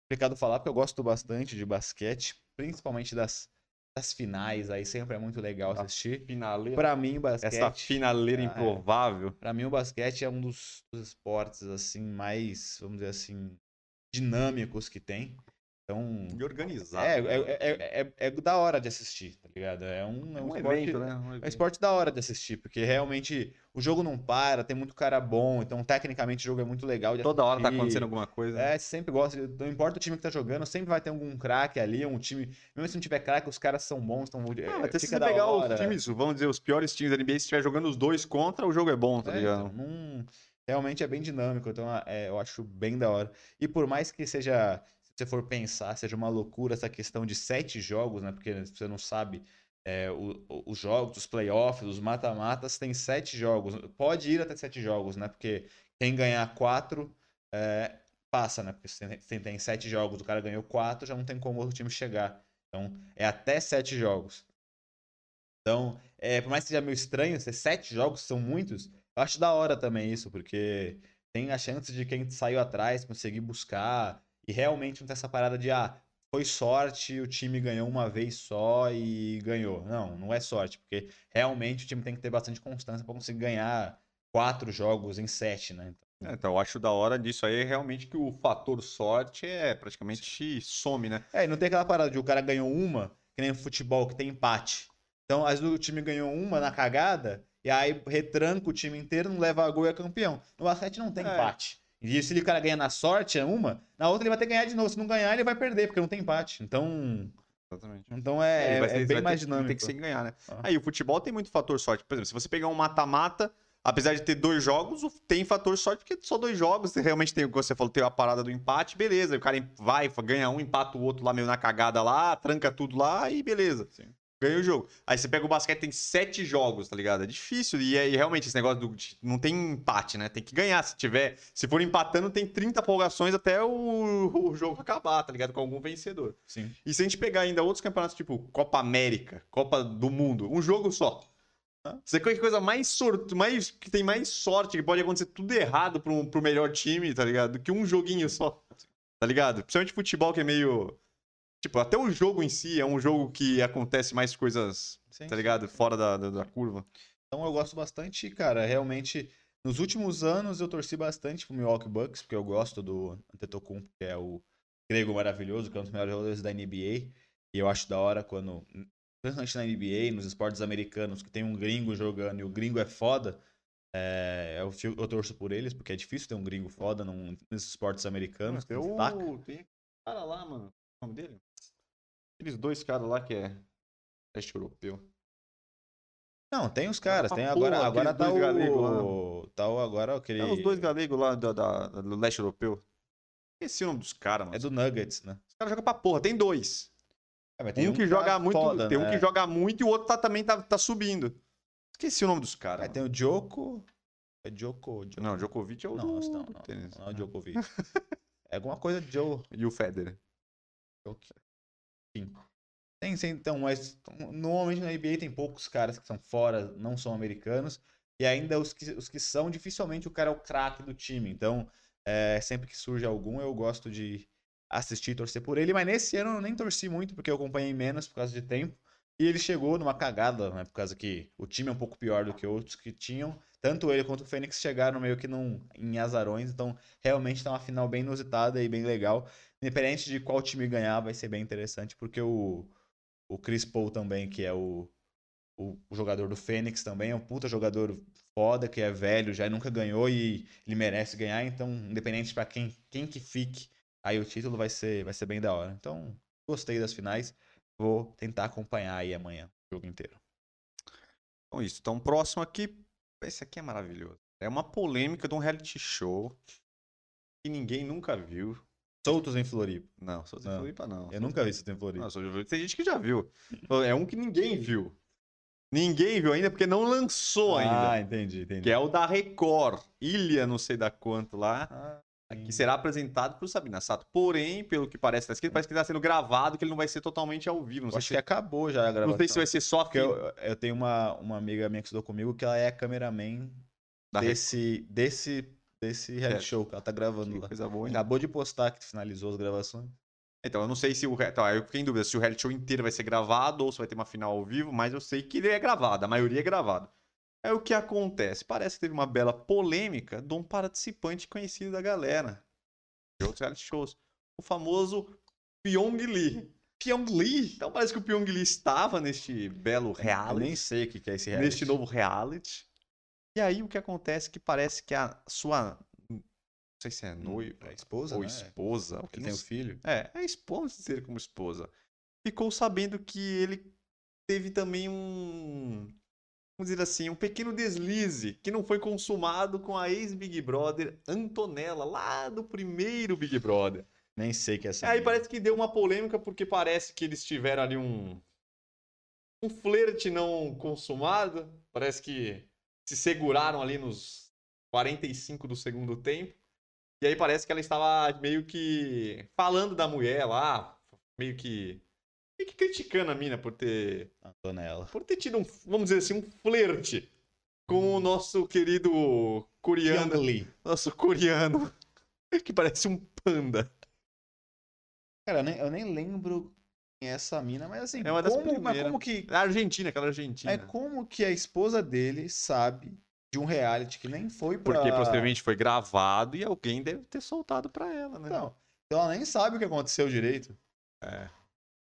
complicado falar porque eu gosto bastante de basquete, principalmente das, das finais aí, sempre é muito legal assistir. Finaleira. Pra mim, o basquete. Essa finaleira Ah, é. improvável. Pra mim, o basquete é um dos, dos esportes, assim, mais, vamos dizer assim, dinâmicos que tem. Então. E organizado. É, é, é, é, é da hora de assistir, tá ligado? É um, é um, um esporte, evento, né? Um é um evento. esporte da hora de assistir, porque realmente o jogo não para, tem muito cara bom, então tecnicamente o jogo é muito legal Toda hora tá assistir. acontecendo alguma coisa. É, você sempre gosta, não importa o time que tá jogando, sempre vai ter algum craque ali, um time, mesmo se não tiver craque, os caras são bons, então Ah, é, até se você pegar os times, vamos dizer, os piores times da NBA, se estiver jogando os dois contra, o jogo é bom, tá É, ligado? então, não- realmente é bem dinâmico, então é, eu acho bem da hora. E por mais que seja, se você for pensar, seja uma loucura essa questão de sete jogos, né? Porque você não sabe é, os jogos, os playoffs, os mata-matas, tem sete jogos. Pode ir até sete jogos, né? Porque quem ganhar quatro é, passa, né? Porque se tem, se tem sete jogos, o cara ganhou quatro, já não tem como o time chegar. Então é até sete jogos. Então, é, por mais que seja meio estranho, ser sete jogos são muitos, eu acho da hora também isso, porque tem a chance de quem saiu atrás conseguir buscar e realmente não ter essa parada de, ah, foi sorte, o time ganhou uma vez só e ganhou. Não, não é sorte, porque realmente o time tem que ter bastante constância para conseguir ganhar quatro jogos em sete, né? Então, É, então, eu acho da hora disso aí realmente que o fator sorte é praticamente some, né? É, e não tem aquela parada de o cara ganhou uma, que nem futebol, que tem empate. Então, às vezes o time ganhou uma na cagada, e aí retranca o time inteiro, não leva a gol e é campeão. No basquete não tem É. empate. E se o cara ganha na sorte, é uma, na outra ele vai ter que ganhar de novo. Se não ganhar, ele vai perder, porque não tem empate. Então, Exatamente. então é, ele vai é ser- bem vai mais ter, dinâmico. Tem que ser ganhar, né? Ah. Aí o futebol tem muito fator sorte. Por exemplo, se você pegar um mata-mata, apesar de ter dois jogos, tem fator sorte porque só dois jogos. Você realmente tem o que você falou, tem a parada do empate, beleza. O cara vai, ganha um, empata o outro lá meio na cagada lá, tranca tudo lá e beleza. Sim. Ganha o jogo. Aí você pega o basquete, tem sete jogos, tá ligado? É difícil. E aí, realmente, esse negócio do. Não tem empate, né? Tem que ganhar. Se tiver. Se for empatando, tem 30 prorrogações até o, o jogo acabar, tá ligado? Com algum vencedor. Sim. E se a gente pegar ainda outros campeonatos, tipo Copa América, Copa do Mundo, um jogo só. Você quer coisa mais sorte, mais que tem mais sorte, que pode acontecer tudo errado pro, pro melhor time, tá ligado? Do que um joguinho só. Tá ligado? Principalmente futebol que é meio. Tipo, até o jogo em si é um jogo que acontece mais coisas, Sim. tá ligado? Fora da, da, da curva. Então eu gosto bastante, cara. Realmente, nos últimos anos eu torci bastante pro Milwaukee Bucks, porque eu gosto do Antetokounmpo, que é o grego maravilhoso, que é um dos melhores jogadores da NBA. E eu acho da hora quando, principalmente na NBA, nos esportes americanos, que tem um gringo jogando e o gringo é foda, é, eu, eu torço por eles, porque é difícil ter um gringo foda num, nesses esportes americanos. o... destaca. tem cara lá, mano. O nome dele? Aqueles dois caras lá que é leste europeu. Não, tem os caras. pra Tem porra, agora, agora tá dois galegos o. Tá o agora aquele. É os dois galegos lá da, da- do leste europeu. Esqueci o nome dos caras, mano. É do Nuggets, né? Os caras jogam pra porra, tem dois. É, mas tem um que tá joga muito, foda, tem um né? que joga muito e o outro tá, também tá, tá subindo. Esqueci o nome dos caras. Mano. tem o Joko. É Joko. Joko. Não, Djokovic é o Não, do, não, não, tênis. não, é o Djokovic. é alguma coisa de Joe. E o Federer. Sim. Tem, sim, então, mas normalmente na NBA tem poucos caras que são fora, não são americanos. E ainda os que, os que são, dificilmente o cara é o craque do time. Então, é, sempre que surge algum, eu gosto de assistir e torcer por ele. Mas nesse ano eu nem torci muito, porque eu acompanhei menos por causa de tempo. E ele chegou numa cagada, né? Por causa que o time é um pouco pior do que outros que tinham. Tanto ele quanto o Fênix chegaram meio que num, em azarões. Então, realmente tá uma final bem inusitada e bem legal. Independente de qual time ganhar, vai ser bem interessante, porque o, o Chris Paul também, que é o, o, o jogador do Fênix também, é um puta jogador foda, que é velho, já nunca ganhou e ele merece ganhar, então, independente pra quem, quem que fique, aí o título vai ser, vai ser bem da hora. Então, gostei das finais, vou tentar acompanhar aí amanhã o jogo inteiro. Então, isso. Então, próximo aqui. Esse aqui é maravilhoso. É uma polêmica de um reality show que ninguém nunca viu. Soltos em Floripa. Não, de Não. Floripa, não. Eu nunca vi isso em Floripa. Não, sou de Floripa. Tem gente que já viu. É um que ninguém viu. Ninguém viu ainda porque não lançou ainda. Ah, entendi, entendi. Que é o da Record. Ilha, não sei da quanto lá. Ah, Que será apresentado por Sabina Sato. Porém, pelo que parece, tá escrito, parece que está sendo gravado, que ele não vai ser totalmente ao vivo. Não sei, acho se, que acabou já a gravação. não sei se vai ser só fim eu, eu tenho uma, uma amiga minha que estudou comigo que ela é cameraman da Record. desse, desse, desse reality É. show que ela tá gravando Que lá. coisa boa, hein? Acabou de postar que finalizou as gravações. Então, eu não sei se o. Então, eu fiquei em dúvida se o reality show inteiro vai ser gravado ou se vai ter uma final ao vivo, mas eu sei que ele é gravado, a maioria é gravado. Aí o que acontece? Parece que teve uma bela polêmica de um participante conhecido da galera de outros reality shows. O famoso Pyong Lee. Pyong Lee? Então parece que o Pyong Lee estava neste belo Eu reality, nem sei o que é esse reality. neste novo reality. E aí o que acontece é que parece que a sua. Não sei se é noiva É esposa, ou né? esposa. Porque tem o sei. filho. É, a esposa dizer como esposa. Ficou sabendo que ele teve também um. Vamos dizer assim, um pequeno deslize que não foi consumado com a ex-Big Brother Antonella, lá do primeiro Big Brother. Nem sei que é essa. Aí mina. parece que deu uma polêmica porque parece que eles tiveram ali um. Um flerte não consumado. Parece que se seguraram ali nos 45 do segundo tempo. E aí parece que ela estava meio que falando da mulher lá, meio que. meio que criticando a mina por ter. Antonella. por ter tido um, vamos dizer assim, um flerte com o nosso querido coreano. Nosso coreano. Que parece um panda. Cara, eu nem, eu nem lembro essa mina, mas assim, É uma das como, mas primeiras. como que. A Argentina, aquela Argentina. É como que a esposa dele sabe de um reality que nem foi pra. Porque possivelmente foi gravado e alguém deve ter soltado pra ela, né? Não. Então ela nem sabe o que aconteceu direito. É.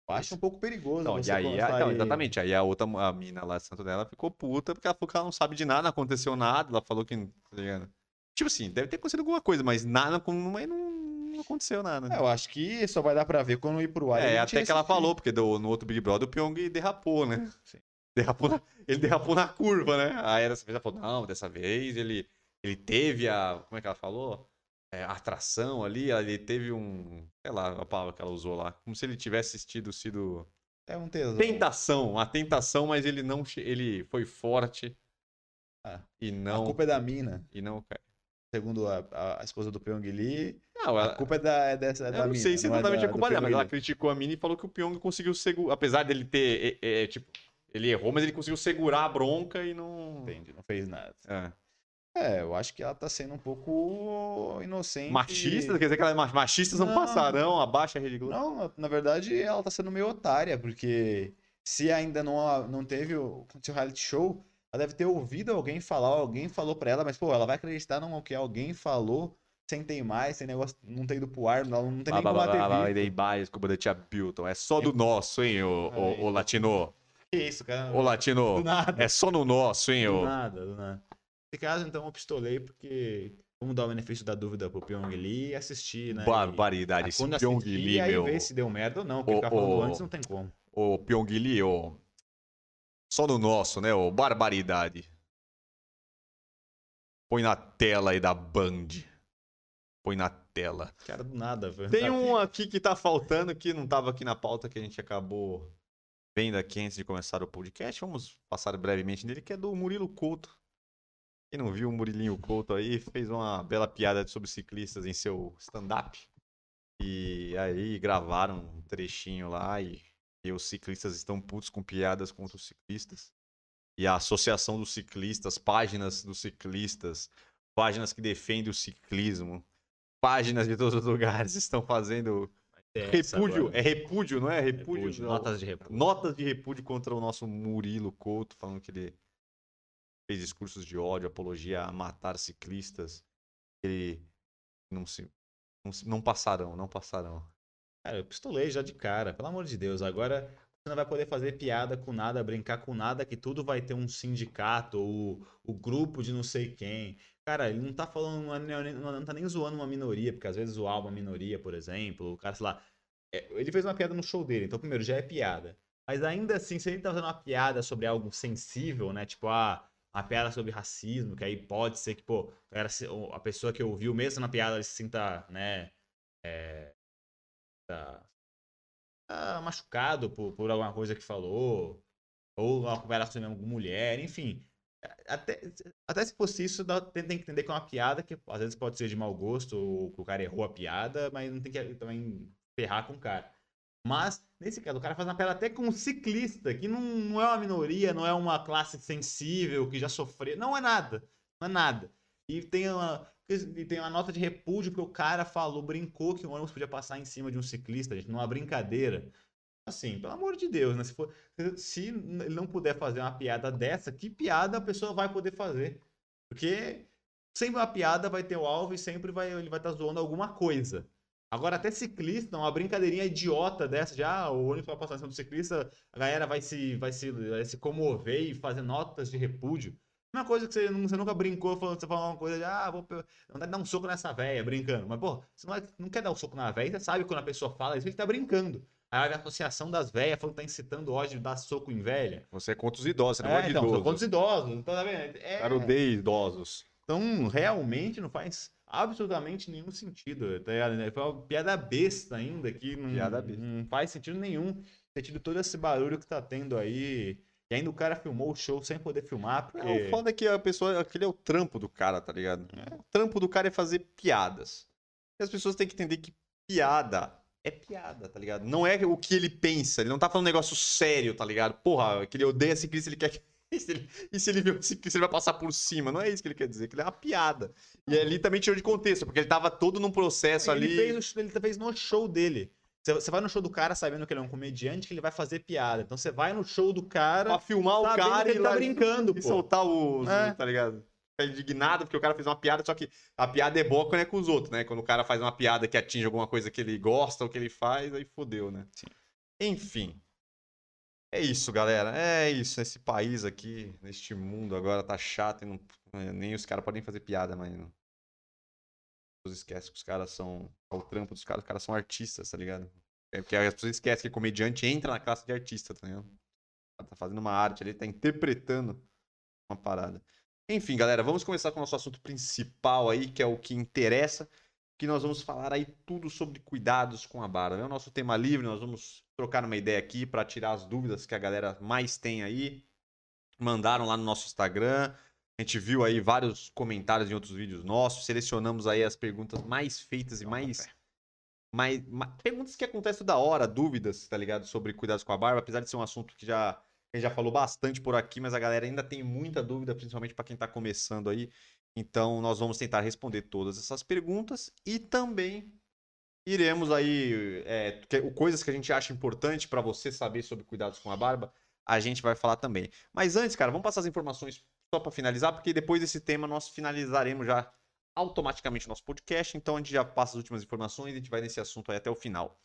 Eu acho um pouco perigoso. Não, e aí, contar não, aí- exatamente. Aí a outra, a mina lá de Santo dela ficou puta porque ela falou que ela não sabe de nada, não aconteceu nada. Ela falou que. tá? Tipo assim, deve ter acontecido alguma coisa, mas nada, com- mas não, não aconteceu nada. É, eu acho que só vai dar pra ver quando ir pro ar. É, a até que ela falou, porque do- no outro Big Brother o Pyong derrapou, né? Sim. Derrapou na- ele derrapou na curva, né? Aí dessa vez ela falou, não, dessa vez ele, ele teve a. Como é que ela falou? É, a atração ali, ele teve um. Sei lá, a palavra que ela usou lá. Como se ele tivesse tido sido. É um tesão. Tentação, uma tentação, mas ele não. Ele foi forte Ah, e A não. culpa é da mina. E não. Segundo a, a- a esposa do Pyong Lee, Não, a ela, culpa é, da, é dessa é Eu da não mina. sei se é exatamente da- a culpa dela, mas ela criticou a mina e falou que o Pyong conseguiu segurar. Apesar dele ter. é, é, tipo, ele errou, mas ele conseguiu segurar a bronca e não. Entendi, não fez nada. É. É, eu acho que ela tá sendo um pouco inocente. Machista? Quer dizer que ela é mach- machistas não, Não. passarão, abaixa a Rede Globo. Não, na- na verdade, ela tá sendo meio otária, porque se ainda não, não teve o seu reality show, ela deve ter ouvido alguém falar, alguém falou pra ela, mas, pô, ela vai acreditar no que alguém falou sem ter mais, sem negócio, não ter ido pro ar, não, não tem Blá, nem blá, como blá, ter desculpa da tia Bilton. É só do nosso, hein, o, Aí. o, o Latino. Que isso, cara? Ô, Latino. Do nada. É só no nosso, hein, Do o. nada, do nada. Nesse caso, então, eu pistolei porque vamos dar o benefício da dúvida pro Pyong Lee e assistir, né? Barbaridade. E, Esse quando Pyong assistir, Lee, aí meu. ver se deu merda ou não, porque ficar falando ô. antes não tem como. O Pyong Lee, o. Só no nosso, né, o Barbaridade. Põe na tela aí da Band. Põe na tela. Cara, do nada, velho. Tem Tá um aqui que tá faltando, que não tava aqui na pauta, que a gente acabou vendo aqui antes de começar o podcast. Vamos passar brevemente nele, que é do Murilo Couto. Quem não viu o Murilinho Couto aí, fez uma bela piada sobre ciclistas em seu stand-up. E aí gravaram um trechinho lá e, e os ciclistas estão putos com piadas contra os ciclistas. E a Associação dos Ciclistas, páginas dos ciclistas, páginas que defendem o ciclismo, páginas de todos os lugares estão fazendo Essa repúdio. agora. É repúdio, não é? Repúdio. Repúdio. Notas de repúdio. Notas de repúdio contra o nosso Murilo Couto, falando que ele fez discursos de ódio, apologia a matar ciclistas. Ele não se. Não, não passarão, não passarão. Cara, eu pistolei já de cara, pelo amor de Deus. Agora você não vai poder fazer piada com nada, brincar com nada, que tudo vai ter um sindicato ou o grupo de não sei quem. Cara, ele não tá falando, não, é nem- não tá nem zoando uma minoria, porque às vezes zoar uma minoria, por exemplo, o cara, sei lá. é, ele fez uma piada no show dele, então primeiro já é piada. Mas ainda assim, se ele tá fazendo uma piada sobre algo sensível, né? Tipo, ah, uma piada sobre racismo, que aí pode ser que, pô, a a pessoa que ouviu, mesmo na piada, ele se sinta, né? É, tá, tá machucado por, por alguma coisa que falou, ou uma conversa com alguma mulher, enfim. Até, até se fosse isso, dá- tem, tem que entender que é uma piada, que às vezes pode ser de mau gosto, ou que o cara errou a piada, mas não tem que também ferrar com o cara. Mas, nesse caso, o cara faz uma piada até com um ciclista, que não, não é uma minoria, não é uma classe sensível, que já sofreu. Não é nada. Não é nada. E tem uma, e tem uma nota de repúdio que o cara falou, brincou que o ônibus podia passar em cima de um ciclista, gente, numa brincadeira. Assim, pelo amor de Deus, né? Se, for, se ele não puder fazer uma piada dessa, que piada a pessoa vai poder fazer? Porque sempre uma piada vai ter o alvo e sempre vai, ele vai estar zoando alguma coisa. Agora, até ciclista, uma brincadeirinha idiota dessa, já o ônibus vai passar em cima do ciclista, a galera vai se, vai se, vai se comover e fazer notas de repúdio. Uma coisa que você, você nunca brincou, falando, você falou uma coisa de, ah, vou não dar um soco nessa véia, brincando. Mas, pô, você não, não quer dar um soco na véia, você sabe quando a pessoa fala isso, ele tá brincando. Aí a associação das velhas falando que tá incitando ódio de dar soco em velha. Você é contra os idosos, você não é, gosta de então, idosos. contra os idosos. Então, tá vendo? É... Cara, odeia idosos. Então, realmente não faz absolutamente nenhum sentido. Tá Foi uma piada besta ainda, que não, não faz sentido nenhum ter tido todo esse barulho que tá tendo aí. E ainda o cara filmou o show sem poder filmar, porque... É, o foda é que a pessoa, aquele é o trampo do cara, tá ligado? O trampo do cara é fazer piadas. E as pessoas têm que entender que piada é piada, tá ligado? Não é o que ele pensa, ele não tá falando um negócio sério, tá ligado? Porra, que ele odeia ciclista, ele quer que. E se ele, e se ele vê um ciclista, ele vai passar por cima. Não é isso que ele quer dizer, que ele é uma piada. E ali também tirou de contexto, porque ele tava todo num processo ele ali. Fez, ele fez no show dele. Você- vai no show do cara sabendo que ele é um comediante, que ele vai fazer piada. Então você vai no show do cara Pra filmar o cara que e ele tá brincando, e pô. soltar os. É. Tá ligado? Indignado porque o cara fez uma piada, só que a piada é boa quando é com os outros, né? Quando o cara faz uma piada que atinge alguma coisa que ele gosta ou que ele faz, aí fodeu, né? Sim. Enfim. É isso, galera. É isso. Esse país aqui, neste mundo agora tá chato e não, nem os caras podem fazer piada, mas não. Esquecem que os caras são. É o trampo dos caras, os caras são artistas, tá ligado? É porque as pessoas esquecem que comediante entra na classe de artista, tá ligado? O cara tá fazendo uma arte ali, tá interpretando uma parada. Enfim, galera, vamos começar com o nosso assunto principal aí, que é o que interessa, que nós vamos falar aí tudo sobre cuidados com a barba. É o nosso tema livre, nós vamos trocar uma ideia aqui para tirar as dúvidas que a galera mais tem aí. Mandaram lá no nosso Instagram. A gente viu aí vários comentários em outros vídeos nossos, selecionamos aí as perguntas mais feitas e mais mais, ma- perguntas que acontecem da hora, dúvidas, tá ligado? Sobre cuidados com a barba, apesar de ser um assunto que já gente já falou bastante por aqui, mas a galera ainda tem muita dúvida, principalmente para quem tá começando aí. Então, nós vamos tentar responder todas essas perguntas e também iremos aí é, coisas que a gente acha importante para você saber sobre cuidados com a barba, a gente vai falar também. Mas antes, cara, vamos passar as informações só para finalizar, porque depois desse tema nós finalizaremos já automaticamente nosso podcast, então a gente já passa as últimas informações e a gente vai nesse assunto aí até o final.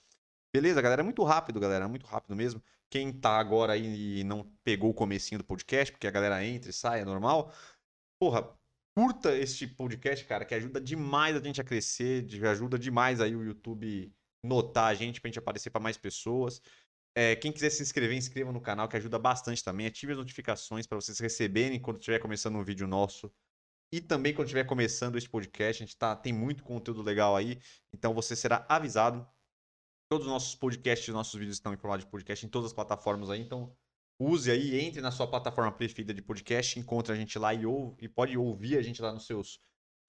Beleza, galera? É muito rápido, galera, muito rápido mesmo. Quem tá agora aí e não pegou o comecinho do podcast, porque a galera entra e sai, é normal. Porra, curta este podcast, cara, que ajuda demais a gente a crescer, ajuda demais aí o YouTube notar a gente pra gente aparecer pra mais pessoas. É, quem quiser se inscrever, inscreva no canal, que ajuda bastante também. Ative as notificações para vocês receberem quando estiver começando um vídeo nosso. E também quando estiver começando este podcast, a gente tá, tem muito conteúdo legal aí, então você será avisado. Todos os nossos podcasts, nossos vídeos estão em formato de podcast em todas as plataformas aí, então use aí, entre na sua plataforma preferida de podcast, encontre a gente lá e, ouve, e pode ouvir a gente lá nos seus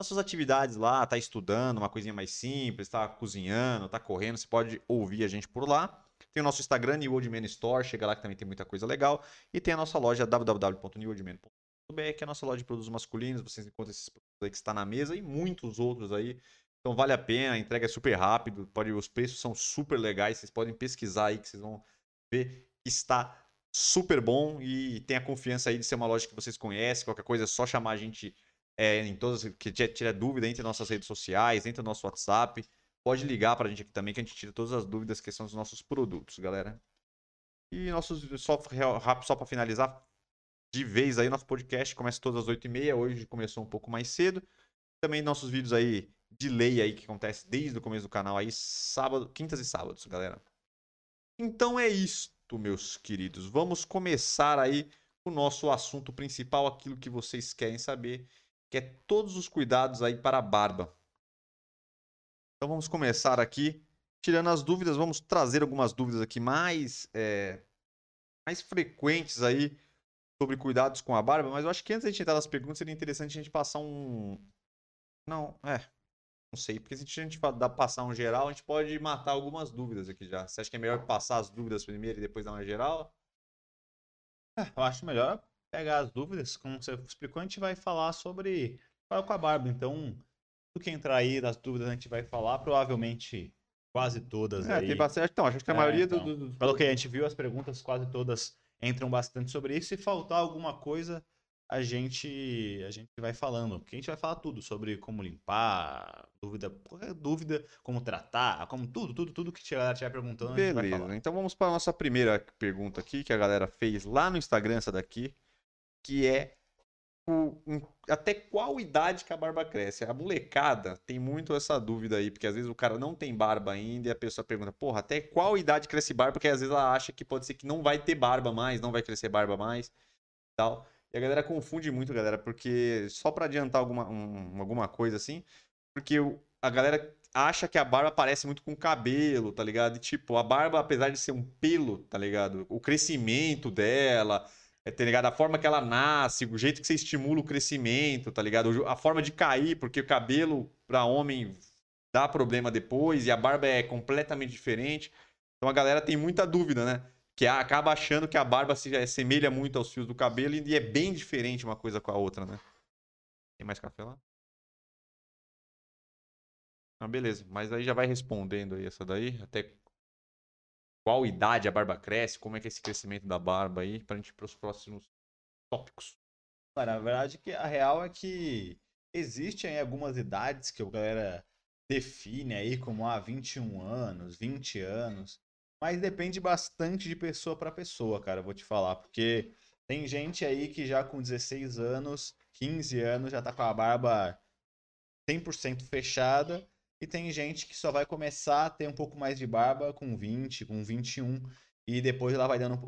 nas suas atividades lá, tá estudando, uma coisinha mais simples, tá cozinhando, tá correndo, você pode ouvir a gente por lá. Tem o nosso Instagram, New Old Man Store, chega lá que também tem muita coisa legal. E tem a nossa loja www.newoldman.com.br, que é a nossa loja de produtos masculinos. Vocês encontram esses produtos aí que está na mesa e muitos outros aí. Então vale a pena, a entrega é super rápido, pode, os preços são super legais, vocês podem pesquisar aí que vocês vão ver que está super bom e tem a confiança aí de ser uma loja que vocês conhecem, qualquer coisa é só chamar a gente é, em todas, que tiver dúvida, entre nossas redes sociais, entre nosso WhatsApp, pode ligar pra gente aqui também que a gente tira todas as dúvidas que são dos nossos produtos, galera. E nossos, só, só para finalizar, de vez aí, nosso podcast começa todas às 8h30, hoje começou um pouco mais cedo. Também nossos vídeos aí de lei aí que acontece desde o começo do canal aí, sábado, quintas e sábados, galera. Então é isto, meus queridos. Vamos começar aí o nosso assunto principal, aquilo que vocês querem saber, que é todos os cuidados aí para a barba. Então vamos começar aqui, tirando as dúvidas, vamos trazer algumas dúvidas aqui mais, é, mais frequentes aí sobre cuidados com a barba, mas eu acho que antes de a gente entrar nas perguntas, seria interessante a gente passar um... Não, é, não sei, porque se a gente dá- passar um geral, a gente pode matar algumas dúvidas aqui já. Você acha que é melhor passar as dúvidas primeiro e depois dar uma geral? Eu acho melhor pegar as dúvidas, como você explicou, a gente vai falar sobre qual é com a barba. Então, tudo que entrar aí das dúvidas a gente vai falar, provavelmente quase todas É, aí. tem bastante. Então, acho que a É, maioria então, do- do- Pelo que a gente viu, as perguntas quase todas entram bastante sobre isso. Se faltar alguma coisa, a gente a gente vai falando. Porque a gente vai falar tudo sobre como limpar, dúvida, qualquer dúvida, como tratar, como tudo, tudo, tudo que a galera estiver perguntando. Beleza, então vamos para a nossa primeira pergunta aqui, que a galera fez lá no Instagram, essa daqui, que é o, até qual idade que a barba cresce? A molecada tem muito essa dúvida aí, porque às vezes o cara não tem barba ainda e a pessoa pergunta, porra, até qual idade cresce barba? Porque às vezes ela acha que pode ser que não vai ter barba mais, não vai crescer barba mais tal. E a galera confunde muito, galera, porque só para adiantar alguma, um, alguma coisa assim, porque a galera acha que a barba parece muito com o cabelo, tá ligado? E tipo, a barba, apesar de ser um pelo, tá ligado? O crescimento dela, é, tá ligado? A forma que ela nasce, o jeito que você estimula o crescimento, tá ligado? A forma de cair, porque o cabelo para homem dá problema depois e a barba é completamente diferente. Então a galera tem muita dúvida, né? Que acaba achando que a barba se assemelha muito aos fios do cabelo e é bem diferente uma coisa com a outra, né? Tem mais café lá? Ah, beleza. Mas aí já vai respondendo aí essa daí. Até qual idade a barba cresce, como é que é esse crescimento da barba aí, pra gente ir pros próximos tópicos. Cara, a verdade é que a real é que existem algumas idades que a galera define aí como ah, 21 anos, 20 anos. Mas depende bastante de pessoa para pessoa, cara, vou te falar. Porque tem gente aí que já com 16 anos, 15 anos, já tá com a barba 100% fechada. E tem gente que só vai começar a ter um pouco mais de barba com 20, com 21. E depois ela vai dando.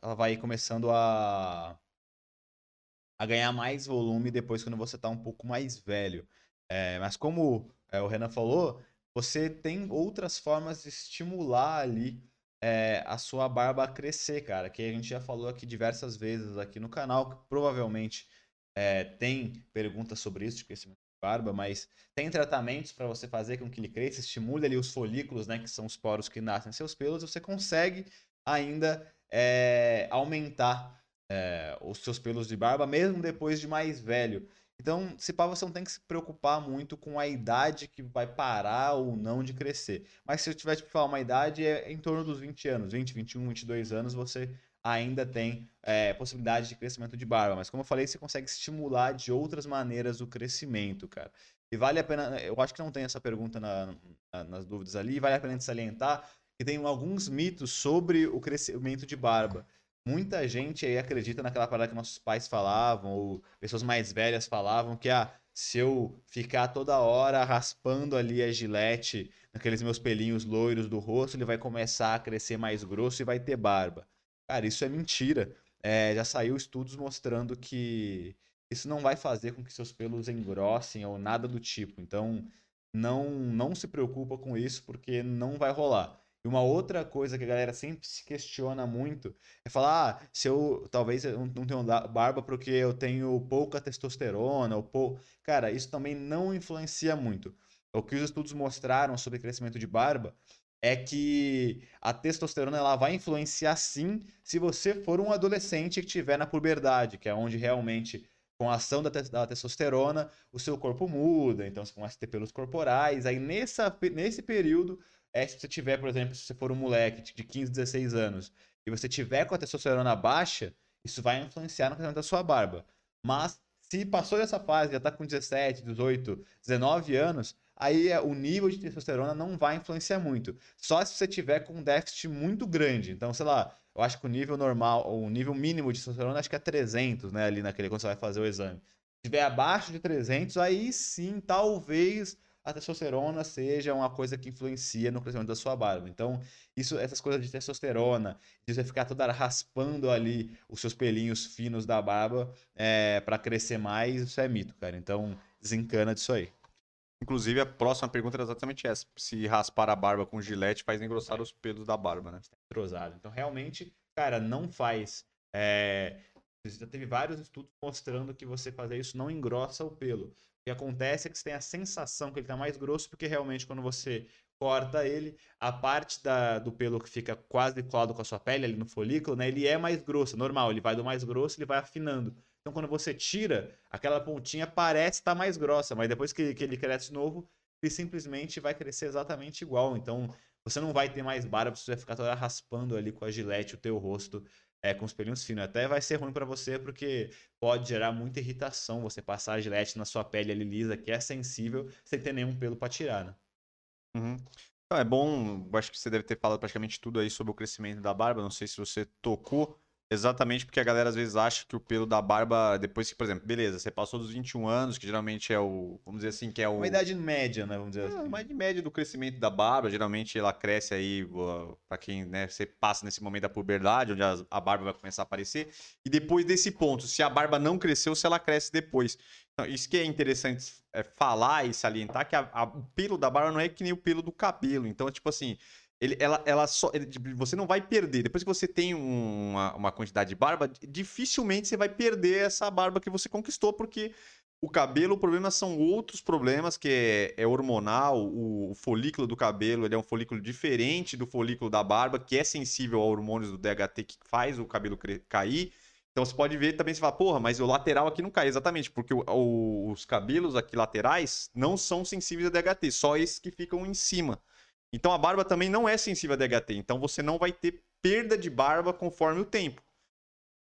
Ela vai começando a. a ganhar mais volume depois quando você tá um pouco mais velho. É, mas como é, o Renan falou, você tem outras formas de estimular ali é, a sua barba a crescer, cara. Que a gente já falou aqui diversas vezes aqui no canal, que provavelmente é, tem perguntas sobre isso, de crescimento de barba, mas tem tratamentos para você fazer com que ele cresça, estimule ali os folículos, né, que são os poros que nascem em seus pelos, você consegue ainda é, aumentar os seus pelos de barba, mesmo depois de mais velho. Então, se pá, você não tem que se preocupar muito com a idade que vai parar ou não de crescer. Mas se eu tiver que falar uma idade, é em torno dos 20 anos, 20, 21, 22 anos, você ainda tem é, possibilidade de crescimento de barba. Mas como eu falei, você consegue estimular de outras maneiras o crescimento, cara. E vale a pena, eu acho que não tem essa pergunta na, na, nas dúvidas ali, vale a pena salientar que tem alguns mitos sobre o crescimento de barba muita gente aí acredita naquela parada que nossos pais falavam, ou pessoas mais velhas falavam, que ah, se eu ficar toda hora raspando ali a gilete naqueles meus pelinhos loiros do rosto, ele vai começar a crescer mais grosso e vai ter barba. Cara, isso é mentira. É, já saiu estudos mostrando que isso não vai fazer com que seus pelos engrossem ou nada do tipo. Então, não, não se preocupa com isso, porque não vai rolar. E uma outra coisa que a galera sempre se questiona muito é falar: ah, se eu talvez eu não tenho barba porque eu tenho pouca testosterona, ou pou... Cara, isso também não influencia muito. O que os estudos mostraram sobre crescimento de barba é que a testosterona ela vai influenciar sim se você for um adolescente que estiver na puberdade, que é onde realmente com a ação da, da, testosterona, o seu corpo muda, então você começa a ter pelos corporais. Aí nessa, nesse período é se você tiver, por exemplo, se você for um moleque de 15, 16 anos e você tiver com a testosterona baixa, isso vai influenciar no crescimento da sua barba. Mas se passou dessa fase, já está com 17, 18, 19 anos, aí é, o nível de testosterona não vai influenciar muito. Só se você tiver com um déficit muito grande. Então, sei lá, eu acho que o nível normal, o nível mínimo de testosterona acho que é 300, né, ali naquele quando você vai fazer o exame. Se tiver abaixo de 300, aí sim, talvez a testosterona seja uma coisa que influencia no crescimento da sua barba. Então, isso, essas coisas de testosterona, de você ficar toda raspando ali os seus pelinhos finos da barba é, para crescer mais, isso é mito, cara. Então, desencana disso aí. Inclusive, a próxima pergunta era exatamente essa. Se raspar a barba com gilete faz engrossar os pelos da barba, né? Entrosado. Então, realmente, cara, não faz. É... Já teve vários estudos mostrando que você fazer isso não engrossa o pelo que acontece é que você tem a sensação que ele está mais grosso, porque realmente quando você corta ele, a parte da, do pelo que fica quase colado com a sua pele ali no folículo, né, ele é mais grosso, normal, ele vai do mais grosso, ele vai afinando. Então quando você tira, aquela pontinha parece estar tá mais grossa, mas depois que, que ele cresce novo, ele simplesmente vai crescer exatamente igual. Então você não vai ter mais barba, você vai ficar toda raspando ali com a gilete o teu rosto é, com os pelinhos finos. Até vai ser ruim pra você, porque pode gerar muita irritação você passar a gilete na sua pele ali lisa, que é sensível, sem ter nenhum pelo pra tirar, né? Uhum. Então, é bom, acho que você deve ter falado praticamente tudo aí sobre o crescimento da barba. Não sei se você tocou exatamente porque a galera às vezes acha que o pelo da barba, depois que, por exemplo, beleza, você passou dos 21 anos, que geralmente é o, vamos dizer assim, que é o. Uma idade média, né? Vamos dizer É, assim. uma idade média do crescimento da barba, geralmente ela cresce aí, pra quem, né, você passa nesse momento da puberdade, onde a, a barba vai começar a aparecer, e depois desse ponto, se a barba não cresceu, se ela cresce depois. Então, isso que é interessante é, falar e salientar, que a- a- o pelo da barba não é que nem o pelo do cabelo, então, tipo assim, ele, ela, ela só, ele, tipo, você não vai perder, depois que você tem um- uma, uma quantidade de barba, dificilmente você vai perder essa barba que você conquistou, porque o cabelo, o problema são outros problemas, que é, é hormonal, o, o folículo do cabelo, ele é um folículo diferente do folículo da barba, que é sensível a hormônios do DHT que faz o cabelo cair. Então você pode ver também, você fala, porra, mas o lateral aqui não cai. Exatamente, porque o- o- os cabelos aqui laterais não são sensíveis a DHT, só esses que ficam em cima. Então a barba também não é sensível a DHT, então você não vai ter perda de barba conforme o tempo.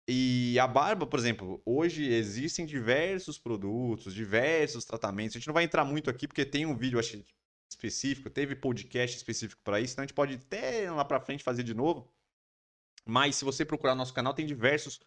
E a barba, por exemplo, hoje existem diversos produtos, diversos tratamentos. A gente não vai entrar muito aqui porque tem um vídeo acho, específico, teve podcast específico para isso, então a gente pode até lá para frente fazer de novo. Mas se você procurar no nosso canal, tem diversos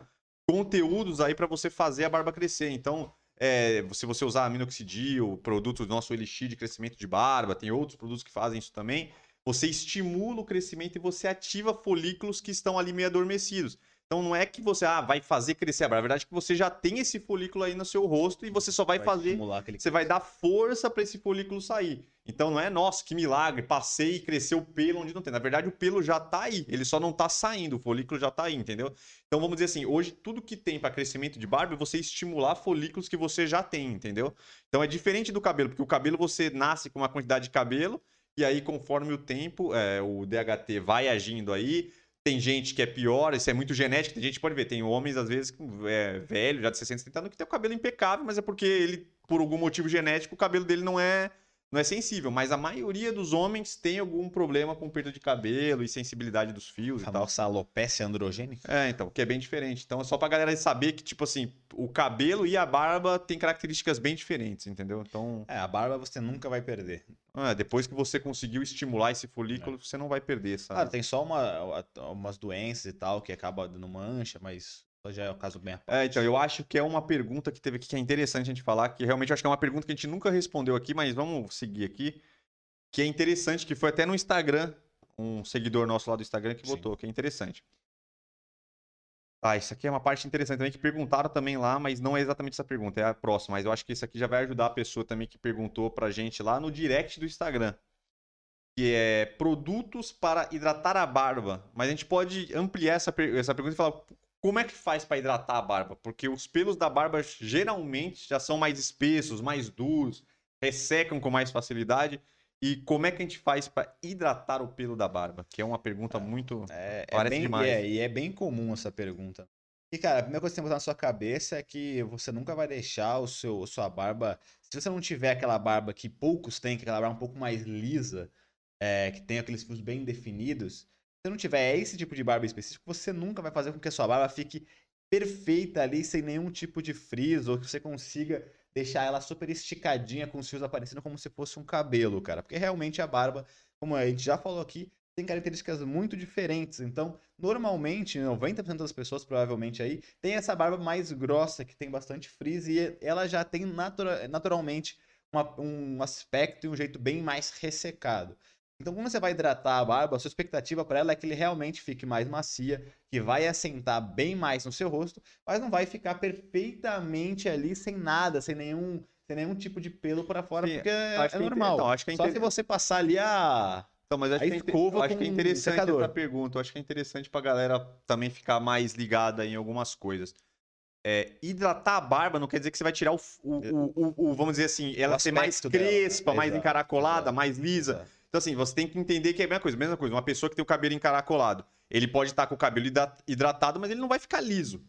conteúdos aí para você fazer a barba crescer. Então, é, se você usar aminoxidil, produto do nosso Elixir de crescimento de barba, tem outros produtos que fazem isso também. Você estimula o crescimento e você ativa folículos que estão ali meio adormecidos. Então não é que você ah, vai fazer crescer a barba, na verdade é que você já tem esse folículo aí no seu rosto e você só vai, fazer estimular aquele você vai dar força para esse folículo sair. Então não é, nossa, que milagre, passei e cresceu o pelo onde não tem. Na verdade, o pelo já tá aí, ele só não tá saindo, o folículo já tá aí, entendeu? Então vamos dizer assim, hoje tudo que tem para crescimento de barba é você estimular folículos que você já tem, entendeu? Então é diferente do cabelo, porque o cabelo você nasce com uma quantidade de cabelo e aí conforme o tempo, é, o DHT vai agindo aí, tem gente que é pior, isso é muito genético. Tem gente pode ver, tem homens, às vezes, é, velho, já de 60, 70 anos, que tem o cabelo impecável, mas é porque ele, por algum motivo genético, o cabelo dele não é, não é sensível. Mas a maioria dos homens tem algum problema com perda de cabelo e sensibilidade dos fios e tal. alopecia androgênica. É, então, que é bem diferente. Então é só pra galera saber que, tipo assim, o cabelo e a barba têm características bem diferentes, entendeu? Então, É, a barba você nunca vai perder. é, depois que você conseguiu estimular esse folículo, você não vai perder, sabe? Claro, tem só uma, umas doenças e tal que acaba dando mancha, mas já é o caso bem. É, então, eu acho que é uma pergunta que teve aqui que é interessante a gente falar, que realmente eu acho que é uma pergunta que a gente nunca respondeu aqui, mas vamos seguir aqui. Que é interessante, que foi até no Instagram, um seguidor nosso lá do Instagram que Sim. votou, que é interessante. Ah, isso aqui é uma parte interessante também, que perguntaram também lá, mas não é exatamente essa pergunta, é a próxima. Mas eu acho que isso aqui já vai ajudar a pessoa também que perguntou pra gente lá no direct do Instagram. Que é produtos para hidratar a barba. Mas a gente pode ampliar essa, per- essa pergunta e falar como é que faz para hidratar a barba? Porque os pelos da barba geralmente já são mais espessos, mais duros, ressecam com mais facilidade. E como é que a gente faz para hidratar o pelo da barba? Que é uma pergunta muito. É, é Parece bem, demais. E é, e é bem comum essa pergunta. E, cara, a primeira coisa que você tem que botar na sua cabeça é que você nunca vai deixar o seu, a sua barba. Se você não tiver aquela barba que poucos têm, que é aquela barba um pouco mais lisa, é, que tem aqueles fios bem definidos, você não tiver esse tipo de barba específico, você nunca vai fazer com que a sua barba fique perfeita ali, sem nenhum tipo de frizz, ou que você consiga deixar ela super esticadinha, com os fios aparecendo como se fosse um cabelo, cara. Porque realmente a barba, como a gente já falou aqui, tem características muito diferentes. Então, normalmente, 90% das pessoas, provavelmente aí, tem essa barba mais grossa, que tem bastante frizz, e ela já tem natura- naturalmente uma- um aspecto e um jeito bem mais ressecado. Então, quando você vai hidratar a barba, a sua expectativa para ela é que ele realmente fique mais macia, que vai assentar bem mais no seu rosto, mas não vai ficar perfeitamente ali sem nada, sem nenhum, sem nenhum tipo de pelo para fora, Sim, porque é, acho é é normal. não, acho que é Só se você passar ali a Então, mas acho, A que é, escova acho que é interessante secador. essa pergunta. Eu acho que é interessante pra galera também ficar mais ligada em algumas coisas. É, hidratar a barba não quer dizer que você vai tirar o, f- o- o- o- vamos dizer assim, ela ser mais aspecto dela. crespa, mais Exato, encaracolada, exato, mais lisa. exato. Então, assim, você tem que entender que é a mesma coisa. Mesma coisa, uma pessoa que tem o cabelo encaracolado, ele pode estar com o cabelo hidra- hidratado, mas ele não vai ficar liso.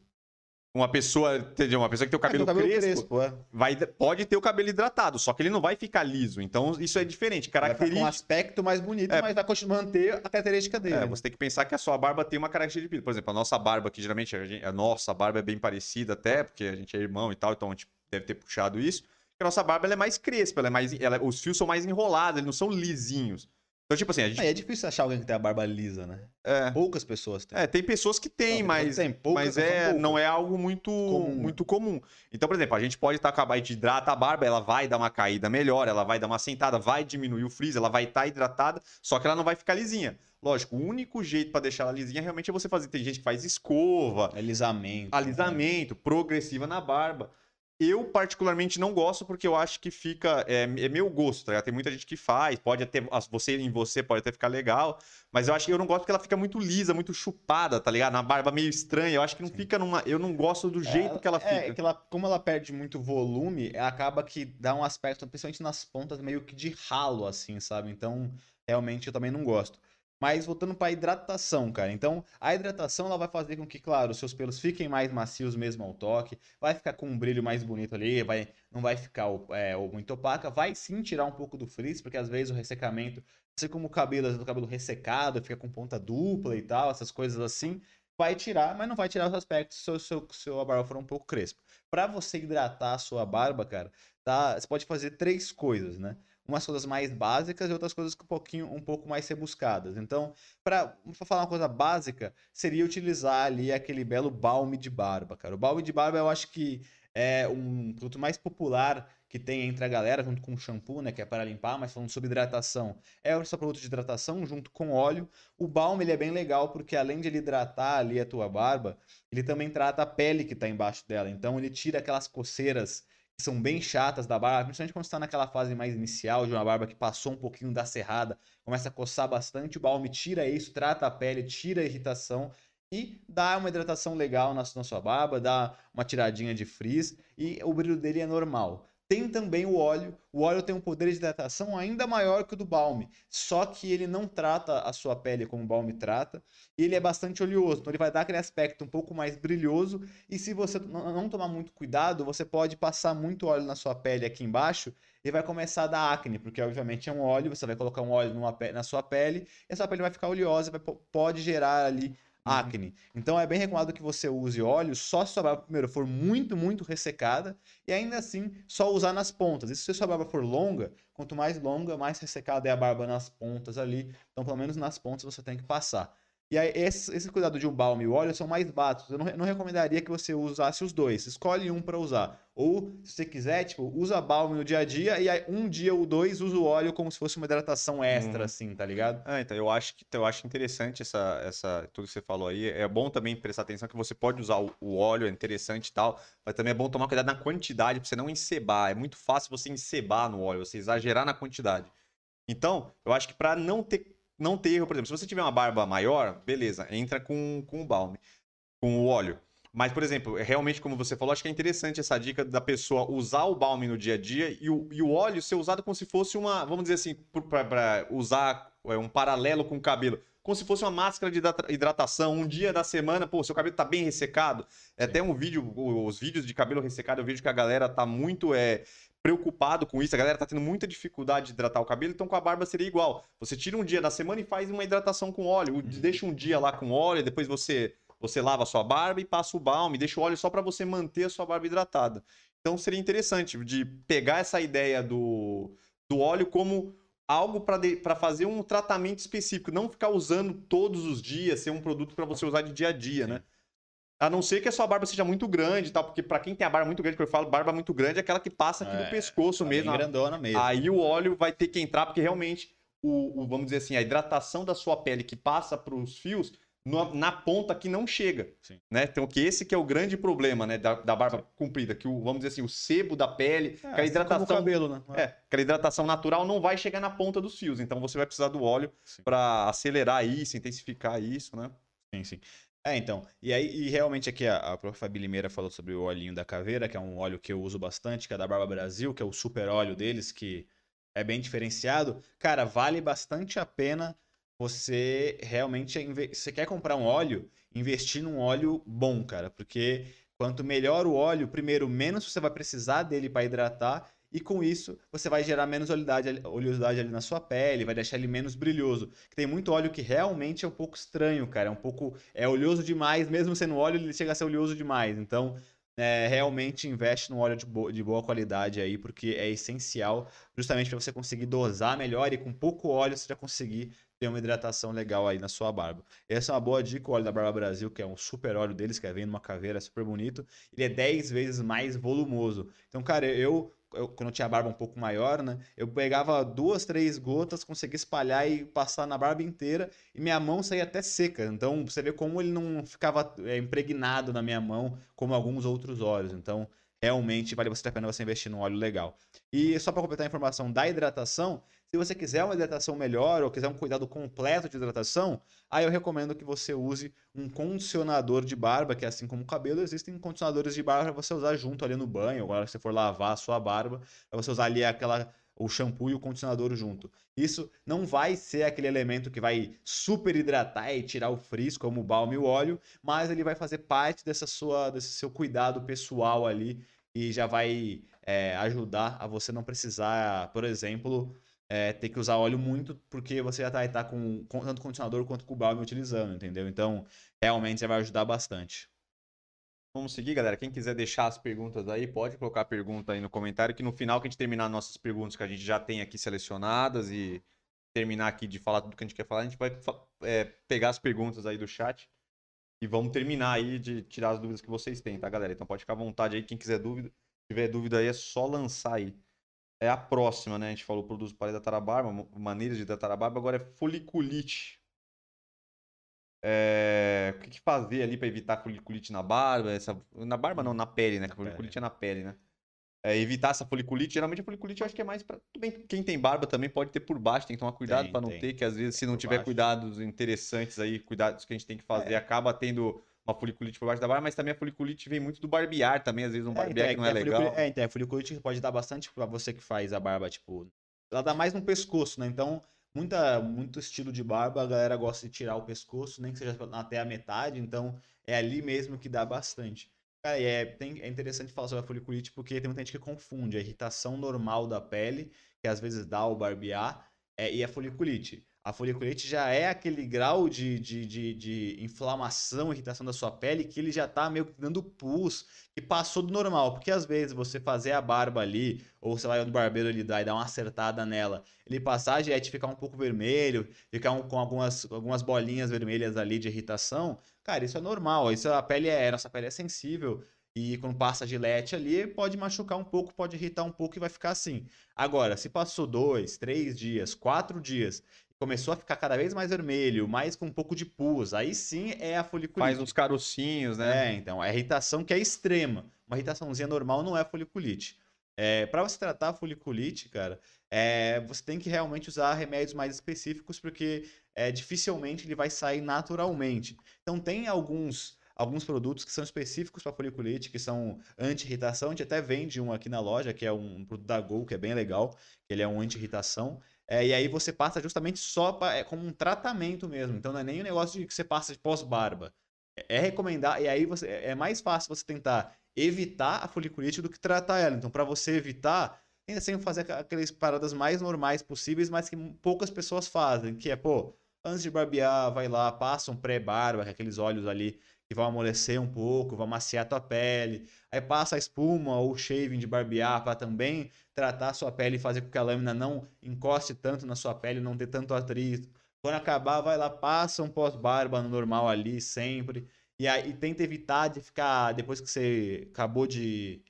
Uma pessoa, entendeu? Uma pessoa que tem o cabelo, É, do cabelo crespo, crespo, é. vai, pode ter o cabelo hidratado, só que ele não vai ficar liso. Então, isso é diferente. Com um Característica. aspecto mais bonito, É. mas vai continuar manter a característica dele. É, você tem que pensar que a sua barba tem uma característica. Por exemplo, a nossa barba, que geralmente a, gente- a nossa barba é bem parecida até, porque a gente é irmão e tal, então a gente deve ter puxado isso. A nossa barba é mais crespa, ela é mais, ela- os fios são mais enrolados, eles não são lisinhos. Então, tipo assim, a gente. É, é difícil achar alguém que tem a barba lisa, né? É, Poucas pessoas têm. é, tem pessoas que têm, Não, mas. tem poucas, mas é, não é algo muito comum. muito comum. Então, por exemplo, a gente pode estar com a barba, a gente hidrata a barba, ela vai dar uma caída melhor, ela vai dar uma sentada, vai diminuir o frizz, ela vai estar hidratada, só que ela não vai ficar lisinha. Lógico, o único jeito pra deixar ela lisinha realmente é você fazer. Tem gente que faz escova, Alisamento. alisamento, progressiva na barba. Eu, particularmente, não gosto porque eu acho que fica. É, é meu gosto, tá ligado? Tem muita gente que faz, pode até. Você em você pode até ficar legal. Mas eu acho que eu não gosto porque ela fica muito lisa, muito chupada, tá ligado? Na barba meio estranha. Eu acho que não fica numa. Eu não gosto do jeito que ela fica. É, que ela, como ela perde muito volume, acaba que dá um aspecto, principalmente nas pontas, meio que de ralo, assim, sabe? Então, realmente eu também não gosto. Mas voltando para hidratação, cara. Então, a hidratação ela vai fazer com que, claro, os seus pelos fiquem mais macios mesmo ao toque, vai ficar com um brilho mais bonito ali, vai, não vai ficar é, muito opaca, vai sim tirar um pouco do frizz, porque às vezes o ressecamento, assim como o cabelo, o cabelo ressecado, fica com ponta dupla e tal, essas coisas assim, vai tirar, mas não vai tirar os aspectos se o seu, a barba for um pouco crespa. Para você hidratar a sua barba, cara, tá, você pode fazer três coisas, né? Umas coisas mais básicas e outras coisas um pouquinho, um pouco mais rebuscadas. Então, para falar uma coisa básica, seria utilizar ali aquele belo balme de barba, cara. O balme de barba eu acho que é um produto mais popular que tem entre a galera, junto com o shampoo, né, que é para limpar, mas falando sobre hidratação, é o seu produto de hidratação junto com óleo. O balme ele é bem legal porque além de ele hidratar ali a tua barba, ele também trata a pele que está embaixo dela. Então ele tira aquelas coceiras que são bem chatas da barba, principalmente quando está naquela fase mais inicial de uma barba que passou um pouquinho da serrada, começa a coçar bastante, o balme tira isso, trata a pele, tira a irritação e dá uma hidratação legal na, na sua barba, dá uma tiradinha de frizz e o brilho dele é normal. Tem também o óleo. O óleo tem um poder de hidratação ainda maior que o do balme, só que ele não trata a sua pele como o balme trata. E ele é bastante oleoso, então ele vai dar aquele aspecto um pouco mais brilhoso. E se você não tomar muito cuidado, você pode passar muito óleo na sua pele aqui embaixo e vai começar a dar acne, porque obviamente é um óleo. Você vai colocar um óleo numa na sua pele e a sua pele vai ficar oleosa, vai, pode gerar ali acne. Então é bem recomendado que você use óleo só se sua barba primeiro for muito, muito ressecada e ainda assim só usar nas pontas. E se sua barba for longa, quanto mais longa, mais ressecada é a barba nas pontas ali. Então pelo menos nas pontas você tem que passar. E aí, esse, esse cuidado de um balme e o óleo são mais básicos. Eu não, não recomendaria que você usasse os dois. Escolhe um para usar. Ou, se você quiser, tipo, usa balme no dia a dia e aí um dia ou dois usa o óleo como se fosse uma hidratação extra, Uhum. assim, tá ligado? Ah, então eu acho que eu acho interessante essa, essa tudo que você falou aí. É bom também prestar atenção que você pode usar o, o óleo, é interessante e tal, mas também é bom tomar cuidado na quantidade para você não encebar. É muito fácil você encebar no óleo, você exagerar na quantidade. Então, eu acho que para não ter não ter erro, por exemplo, se você tiver uma barba maior, beleza, entra com, com o balme, com o óleo. Mas, por exemplo, é realmente, como você falou, acho que é interessante essa dica da pessoa usar o balme no dia a dia e o, e o óleo ser usado como se fosse uma, vamos dizer assim, para usar é, um paralelo com o cabelo. Como se fosse uma máscara de hidrata- hidratação. Um dia da semana, pô, seu cabelo tá bem ressecado. É até um vídeo, os vídeos de cabelo ressecado, eu vejo que a galera tá muito é, preocupado com isso. A galera tá tendo muita dificuldade de hidratar o cabelo, então com a barba seria igual. Você tira um dia da semana e faz uma hidratação com óleo. Deixa um dia lá com óleo, depois você você lava a sua barba e passa o balme, deixa o óleo só para você manter a sua barba hidratada. Então seria interessante de pegar essa ideia do, do óleo como algo para fazer um tratamento específico, não ficar usando todos os dias, ser um produto para você usar de dia a dia, né? A não ser que a sua barba seja muito grande e tal, porque para quem tem a barba muito grande, que eu falo, barba muito grande é aquela que passa aqui É, no pescoço Tá mesmo. grandona mesmo. Aí o óleo vai ter que entrar, porque realmente, o, o- vamos dizer assim, a hidratação da sua pele que passa para os fios, na, na ponta que não chega. Sim. Né? Então, que esse que é o grande problema né, da, da barba comprida, que o, vamos dizer assim, o sebo da pele, É, aquela assim como hidratação. o cabelo, né? É, aquela hidratação natural não vai chegar na ponta dos fios. Então você vai precisar do óleo Sim. para acelerar isso, intensificar isso, né? Sim, sim. É, então. E aí, e realmente aqui a, a prof. Fabi Limeira falou sobre o olhinho da caveira, que é um óleo que eu uso bastante, que é da Barba Brasil, que é o super óleo deles, que é bem diferenciado. Cara, vale bastante a pena você realmente. você quer comprar um óleo, investir num óleo bom, cara. Porque Quanto melhor o óleo, primeiro, menos você vai precisar dele para hidratar. E com isso, você vai gerar menos oleosidade, oleosidade ali na sua pele, vai deixar ele menos brilhoso. Tem muito óleo que realmente é um pouco estranho, cara. É um pouco. É oleoso demais, mesmo sendo óleo, ele chega a ser oleoso demais. Então, é, realmente investe no óleo de, bo de, boa qualidade aí, porque é essencial justamente para você conseguir dosar melhor e com pouco óleo você já conseguir ter uma hidratação legal aí na sua barba. Essa é uma boa dica, o óleo da Barba Brasil, que é um super óleo deles, que vem numa caveira super bonito. Ele é 10 vezes mais volumoso. Então, cara, eu eu, quando eu tinha a barba um pouco maior, né? Eu pegava duas, três gotas, conseguia espalhar e passar na barba inteira e minha mão saía até seca. Então você vê como ele não ficava é, impregnado na minha mão como alguns outros óleos. Então realmente vale você a pena você investir num óleo legal. E só para completar a informação da hidratação, se você quiser uma hidratação melhor ou quiser um cuidado completo de hidratação, aí eu recomendo que você use um condicionador de barba, que assim como o cabelo, existem condicionadores de barba para você usar junto ali no banho, agora que você for lavar a sua barba, para você usar ali aquela o shampoo e o condicionador junto. Isso não vai ser aquele elemento que vai super hidratar e tirar o frizz, como o balme e o óleo, mas ele vai fazer parte dessa sua, desse seu cuidado pessoal ali e já vai é, ajudar a você não precisar, por exemplo, é, ter que usar óleo muito, porque você já está tá com, com tanto condicionador quanto com o balme utilizando, entendeu? Então, realmente já vai ajudar bastante. Vamos seguir, galera. Quem quiser deixar as perguntas aí, pode colocar a pergunta aí no comentário, que no final que a gente terminar nossas perguntas que a gente já tem aqui selecionadas e terminar aqui de falar tudo que a gente quer falar, a gente vai é, pegar as perguntas aí do chat e vamos terminar aí de tirar as dúvidas que vocês têm, tá, galera? Então pode ficar à vontade aí. Quem quiser dúvida, tiver dúvida aí, é só lançar aí é a próxima, né? A gente falou produz para hidratar a barba, maneiras de hidratar a barba, agora é foliculite. É... O que, que fazer ali para evitar foliculite na barba? Essa... Na barba não, na pele, né? Na foliculite pele. é na pele, né? É, evitar essa foliculite. Geralmente a foliculite eu acho que é mais para. Quem tem barba também pode ter por baixo, tem que tomar cuidado para não tem. ter, que às vezes, se não tiver baixo. cuidados interessantes aí, cuidados que a gente tem que fazer, é. acaba tendo uma foliculite por baixo da barba, mas também a foliculite vem muito do barbear também, às vezes um é, barbear é, que não é, legal. É, então, a foliculite pode dar bastante pra você que faz a barba, tipo, ela dá mais no pescoço, né? Então, muita, muito estilo de barba, a galera gosta de tirar o pescoço, nem que seja até a metade, então é ali mesmo que dá bastante. Cara, é, tem, é interessante falar sobre a foliculite porque tem muita gente que confunde a irritação normal da pele, que às vezes dá o barbear, é, e a foliculite. A foliculite já é aquele grau de, de, de, de, inflamação, irritação da sua pele que ele já tá meio que dando pus, que passou do normal. Porque às vezes você fazer a barba ali, ou você vai no barbeiro ali dar e dar uma acertada nela, ele passar é de ficar um pouco vermelho, ficar um, com algumas, algumas bolinhas vermelhas ali de irritação, cara, isso é normal. Isso a pele é, nossa pele é sensível. E quando passa a gilete ali, pode machucar um pouco, pode irritar um pouco e vai ficar assim. Agora, se passou dois, três dias, quatro dias começou a ficar cada vez mais vermelho, mais com um pouco de pus, aí sim é a foliculite. Faz uns carocinhos, né? É, então, a irritação que é extrema. Uma irritaçãozinha normal não é foliculite. É, para você tratar a foliculite, cara, é, você tem que realmente usar remédios mais específicos, porque é, dificilmente ele vai sair naturalmente. Então, tem alguns alguns produtos que são específicos para foliculite, que são anti-irritação. A gente até vende um aqui na loja, que é um produto da Gol, que é bem legal, que ele é um anti-irritação. É, e aí você passa justamente só pra, é, como um tratamento mesmo. Então não é nem um negócio de que você passa de pós-barba. É, é recomendar, e aí você, é, é mais fácil você tentar evitar a foliculite do que tratar ela. Então, para você evitar, ainda sempre fazer aquelas paradas mais normais possíveis, mas que poucas pessoas fazem, que é, pô, antes de barbear, vai lá, passa um pré-barba, aqueles óleos ali que vão amolecer um pouco, vão maciar a tua pele. Aí passa a espuma ou shaving de barbear para também tratar a sua pele e fazer com que a lâmina não encoste tanto na sua pele, não ter tanto atrito. Quando acabar, vai lá, passa um pós-barba no normal ali sempre. E aí tenta evitar de ficar, depois que você acabou de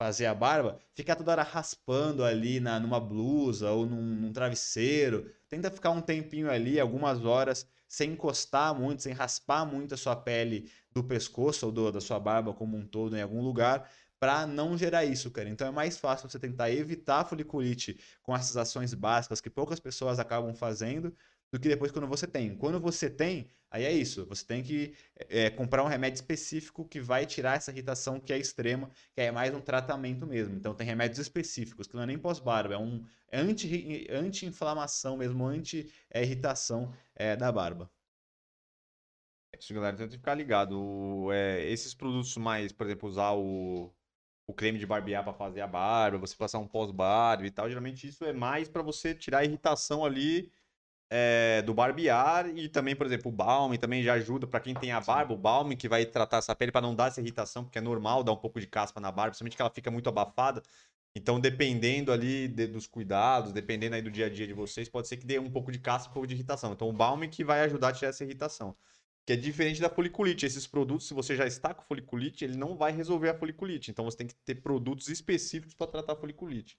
fazer a barba, ficar toda hora raspando ali na, numa blusa ou num, num travesseiro. Tenta ficar um tempinho ali, algumas horas, sem encostar muito, sem raspar muito a sua pele do pescoço ou do, da sua barba como um todo em algum lugar, para não gerar isso, cara. Então é mais fácil você tentar evitar a foliculite com essas ações básicas que poucas pessoas acabam fazendo, do que depois quando você tem. Quando você tem, aí é isso. Você tem que é, comprar um remédio específico que vai tirar essa irritação que é extrema, que é mais um tratamento mesmo. Então tem remédios específicos, que não é nem pós-barba, é um anti-inflamação anti mesmo, anti-irritação é, da barba. Isso, galera, tem que ficar ligado. O- é, esses produtos mais, por exemplo, usar o, o creme de barbear para fazer a barba, você passar um pós-barba e tal, geralmente isso é mais para você tirar a irritação ali é, do barbear e também, por exemplo, o balm também já ajuda para quem tem a barba, o balm que vai tratar essa pele para não dar essa irritação, porque é normal dar um pouco de caspa na barba, principalmente que ela fica muito abafada. Então, dependendo ali de- dos cuidados, dependendo aí do dia a dia de vocês, pode ser que dê um pouco de caspa, um pouco de irritação. Então, o balm que vai ajudar a tirar essa irritação. Que é diferente da foliculite. Esses produtos, se você já está com foliculite, ele não vai resolver a foliculite. Então, você tem que ter produtos específicos para tratar a foliculite.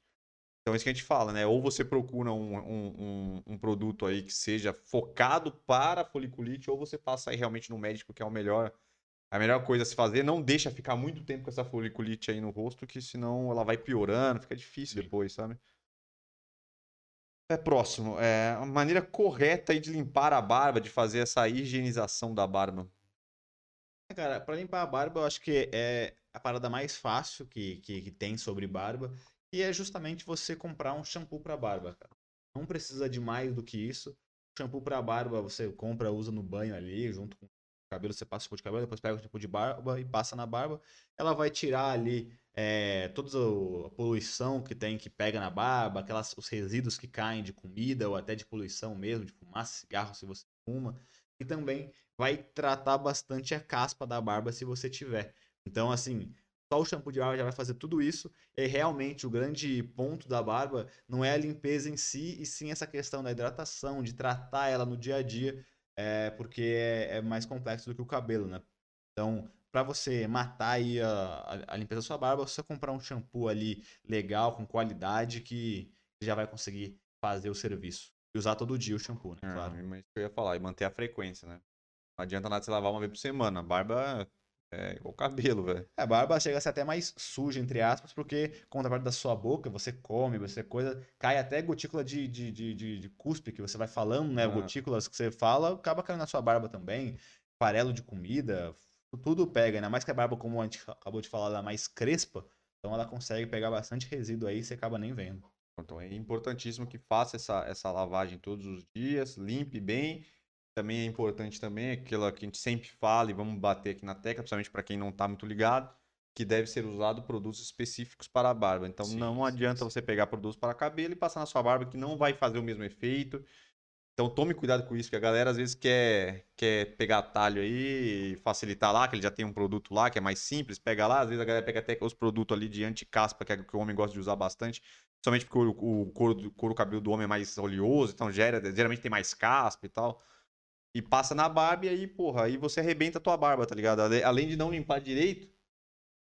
Então, é isso que a gente fala, né? Ou você procura um, um, um, um produto aí que seja focado para a foliculite, ou você passa aí realmente no médico, que é o melhor, a melhor coisa a se fazer. Não deixa ficar muito tempo com essa foliculite aí no rosto, que senão ela vai piorando, fica difícil Sim. depois, sabe? É próximo. É a maneira correta de limpar a barba, de fazer essa higienização da barba. Cara, pra limpar a barba, eu acho que é a parada mais fácil que, que, que tem sobre barba. E é justamente você comprar um shampoo pra barba, cara. Não precisa de mais do que isso. Shampoo pra barba você compra, usa no banho ali, junto com o cabelo, você passa o shampoo de cabelo, depois pega o shampoo de barba e passa na barba. Ela vai tirar ali é, toda a poluição que tem, que pega na barba, aquelas, os resíduos que caem de comida ou até de poluição mesmo, de fumaça, cigarro, se você fuma. E também vai tratar bastante a caspa da barba se você tiver. Então, assim, só o shampoo de barba já vai fazer tudo isso. E realmente o grande ponto da barba não é a limpeza em si, e sim essa questão da hidratação, de tratar ela no dia a dia, é, porque é, é mais complexo do que o cabelo, né? Então, para você matar aí a, a- a limpeza da sua barba, você comprar um shampoo ali legal, com qualidade, que já vai conseguir fazer o serviço. E usar todo dia o shampoo, né? É, Claro. mas isso que eu ia falar, e manter a frequência, né? Não adianta nada você lavar uma vez por semana. A barba é igual cabelo, velho. É, A barba chega a ser até mais suja, entre aspas, porque conta parte da sua boca, você come, você coisa, cai até gotícula de, de, de, de, de cuspe que você vai falando, né? Ah. Gotículas que você fala, acaba caindo na sua barba também. Farelo de comida, tudo pega, ainda mais que a barba, como a gente acabou de falar, ela é mais crespa, então ela consegue pegar bastante resíduo aí e você acaba nem vendo. Então é importantíssimo que faça essa, essa lavagem todos os dias, limpe bem. Também é importante também aquilo que a gente sempre fala e vamos bater aqui na tecla, principalmente para quem não está muito ligado, que deve ser usado produtos específicos para a barba. Então Sim, não sim, adianta sim. você pegar produtos para cabelo e passar na sua barba que não vai fazer o mesmo efeito. Então tome cuidado com isso, que a galera às vezes quer, quer pegar atalho aí facilitar lá, que ele já tem um produto lá que é mais simples, pega lá, às vezes a galera pega até os produtos ali de anti-caspa, que é o que o homem gosta de usar bastante, somente porque o, o couro, do- couro cabelo do homem é mais oleoso, então gera, geralmente tem mais caspa e tal. E passa na barba e aí, porra, aí você arrebenta a tua barba, tá ligado? Além de não limpar direito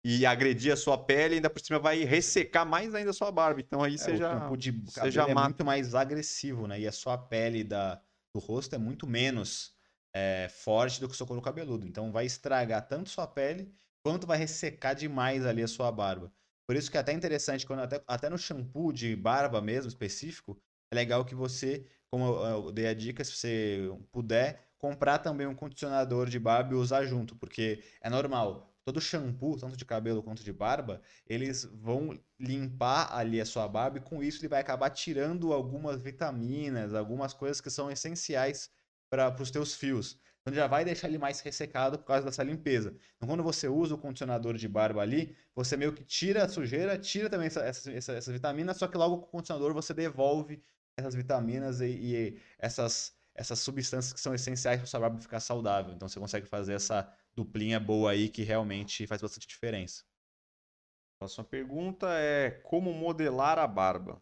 e agredir a sua pele, ainda por cima vai ressecar mais ainda a sua barba. Então aí É, você o já. shampoo de você já é mata. muito mais agressivo, né? E a sua pele da, do rosto é muito menos é, forte do que o seu couro cabeludo. Então vai estragar tanto sua pele quanto vai ressecar demais ali a sua barba. Por isso que é até interessante, quando até, até no shampoo de barba mesmo, específico, é legal que você, como eu, eu dei a dica, se você puder, comprar também um condicionador de barba e usar junto, porque é normal. Todo shampoo, tanto de cabelo quanto de barba, eles vão limpar ali a sua barba e com isso ele vai acabar tirando algumas vitaminas, algumas coisas que são essenciais para os teus fios. Então já vai deixar ele mais ressecado por causa dessa limpeza. Então quando você usa o condicionador de barba ali, você meio que tira a sujeira, tira também essa, essa, essa, essa vitamina, só que logo com o condicionador você devolve essas vitaminas e, e essas, essas substâncias que são essenciais para sua barba ficar saudável. Então você consegue fazer essa duplinha boa aí que realmente faz bastante diferença. Próxima pergunta é como modelar a barba?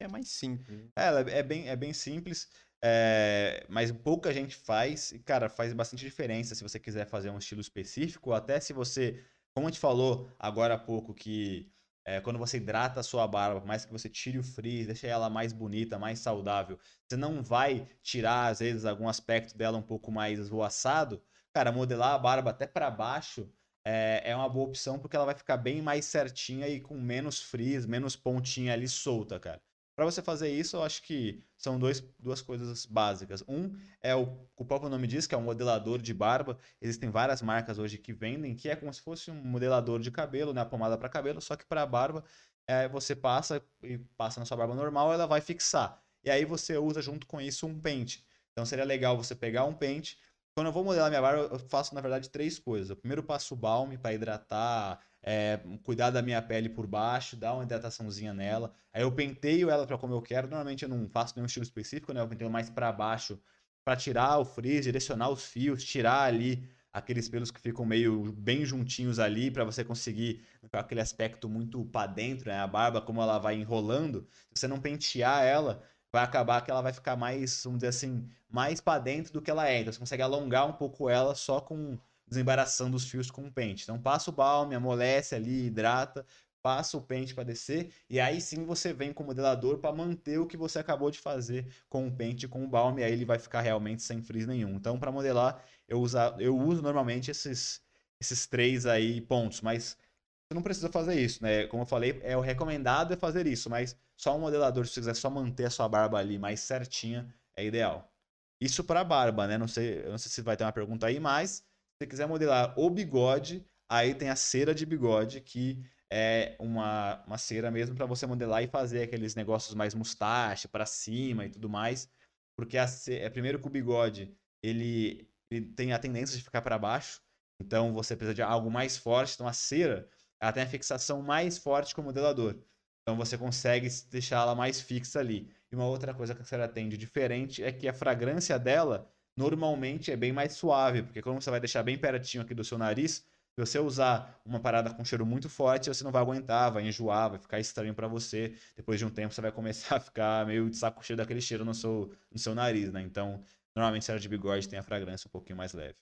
É mais simples. né? É, ela é bem, é bem simples, é, mas pouca gente faz, e cara, faz bastante diferença se você quiser fazer um estilo específico, até se você, como a gente falou agora há pouco, que é, quando você hidrata a sua barba, por mais que você tire o frizz, deixe ela mais bonita, mais saudável, você não vai tirar, às vezes, algum aspecto dela um pouco mais esvoaçado, cara, modelar a barba até para baixo é, é uma boa opção, porque ela vai ficar bem mais certinha e com menos frizz, menos pontinha ali solta, cara. Para você fazer isso, eu acho que são dois, duas coisas básicas. Um é o, o próprio nome diz, que é um modelador de barba. Existem várias marcas hoje que vendem, que é como se fosse um modelador de cabelo, né? A pomada para cabelo, só que para barba é, você passa e passa na sua barba normal, ela vai fixar. E aí você usa junto com isso um pente. Então seria legal você pegar um pente, quando eu vou modelar minha barba, eu faço, na verdade, três coisas. Eu primeiro passo balme para hidratar, é, cuidar da minha pele por baixo, dar uma hidrataçãozinha nela. Aí eu penteio ela para como eu quero. Normalmente eu não faço nenhum estilo específico, né? Eu penteio mais para baixo para tirar o frizz, direcionar os fios, tirar ali aqueles pelos que ficam meio bem juntinhos ali para você conseguir aquele aspecto muito para dentro, né? A barba como ela vai enrolando, se você não pentear ela, vai acabar que ela vai ficar mais, vamos dizer assim, mais para dentro do que ela é. Então você consegue alongar um pouco ela só com desembaraçando os fios com o pente. Então passa o balme, amolece ali, hidrata, passa o pente para descer e aí sim você vem com o modelador para manter o que você acabou de fazer com o pente com o balme, aí ele vai ficar realmente sem frizz nenhum. Então para modelar eu, eu uso normalmente esses, esses três aí pontos, mas você não precisa fazer isso, né? Como eu falei, é o recomendado é fazer isso, mas só um modelador, se você quiser só manter a sua barba ali mais certinha, é ideal. Isso para barba, né? Não sei, não sei se vai ter uma pergunta aí, mas se você quiser modelar o bigode, aí tem a cera de bigode, que é uma, uma cera mesmo para você modelar e fazer aqueles negócios mais mustache para cima e tudo mais. Porque a, é primeiro que o bigode ele, ele tem a tendência de ficar para baixo, então você precisa de algo mais forte. Então a cera ela tem a fixação mais forte com o modelador. Então você consegue deixar ela mais fixa ali. E uma outra coisa que a cera tem de diferente é que a fragrância dela normalmente é bem mais suave, porque quando você vai deixar bem pertinho aqui do seu nariz, se você usar uma parada com cheiro muito forte, você não vai aguentar, vai enjoar, vai ficar estranho para você. Depois de um tempo você vai começar a ficar meio de saco cheio daquele cheiro no seu, no seu nariz, né? Então, normalmente cera de bigode tem a fragrância um pouquinho mais leve.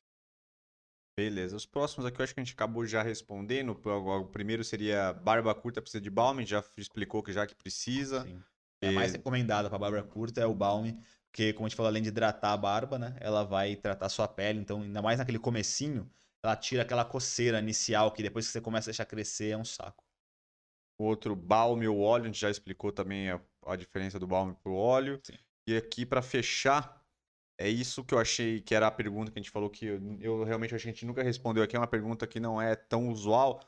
Beleza. Os próximos aqui eu acho que a gente acabou já respondendo. O primeiro seria barba curta precisa de balme, já explicou que já que precisa. Sim. É e... mais recomendada para barba curta é o balme, porque como a gente falou, além de hidratar a barba, né, ela vai tratar a sua pele, então ainda mais naquele comecinho, ela tira aquela coceira inicial que depois que você começa a deixar crescer é um saco. O outro balme ou óleo, a gente já explicou também a, a diferença do balme pro óleo. Sim. E aqui para fechar, é isso que eu achei que era a pergunta que a gente falou que eu, eu realmente acho que a gente nunca respondeu aqui. É uma pergunta que não é tão usual.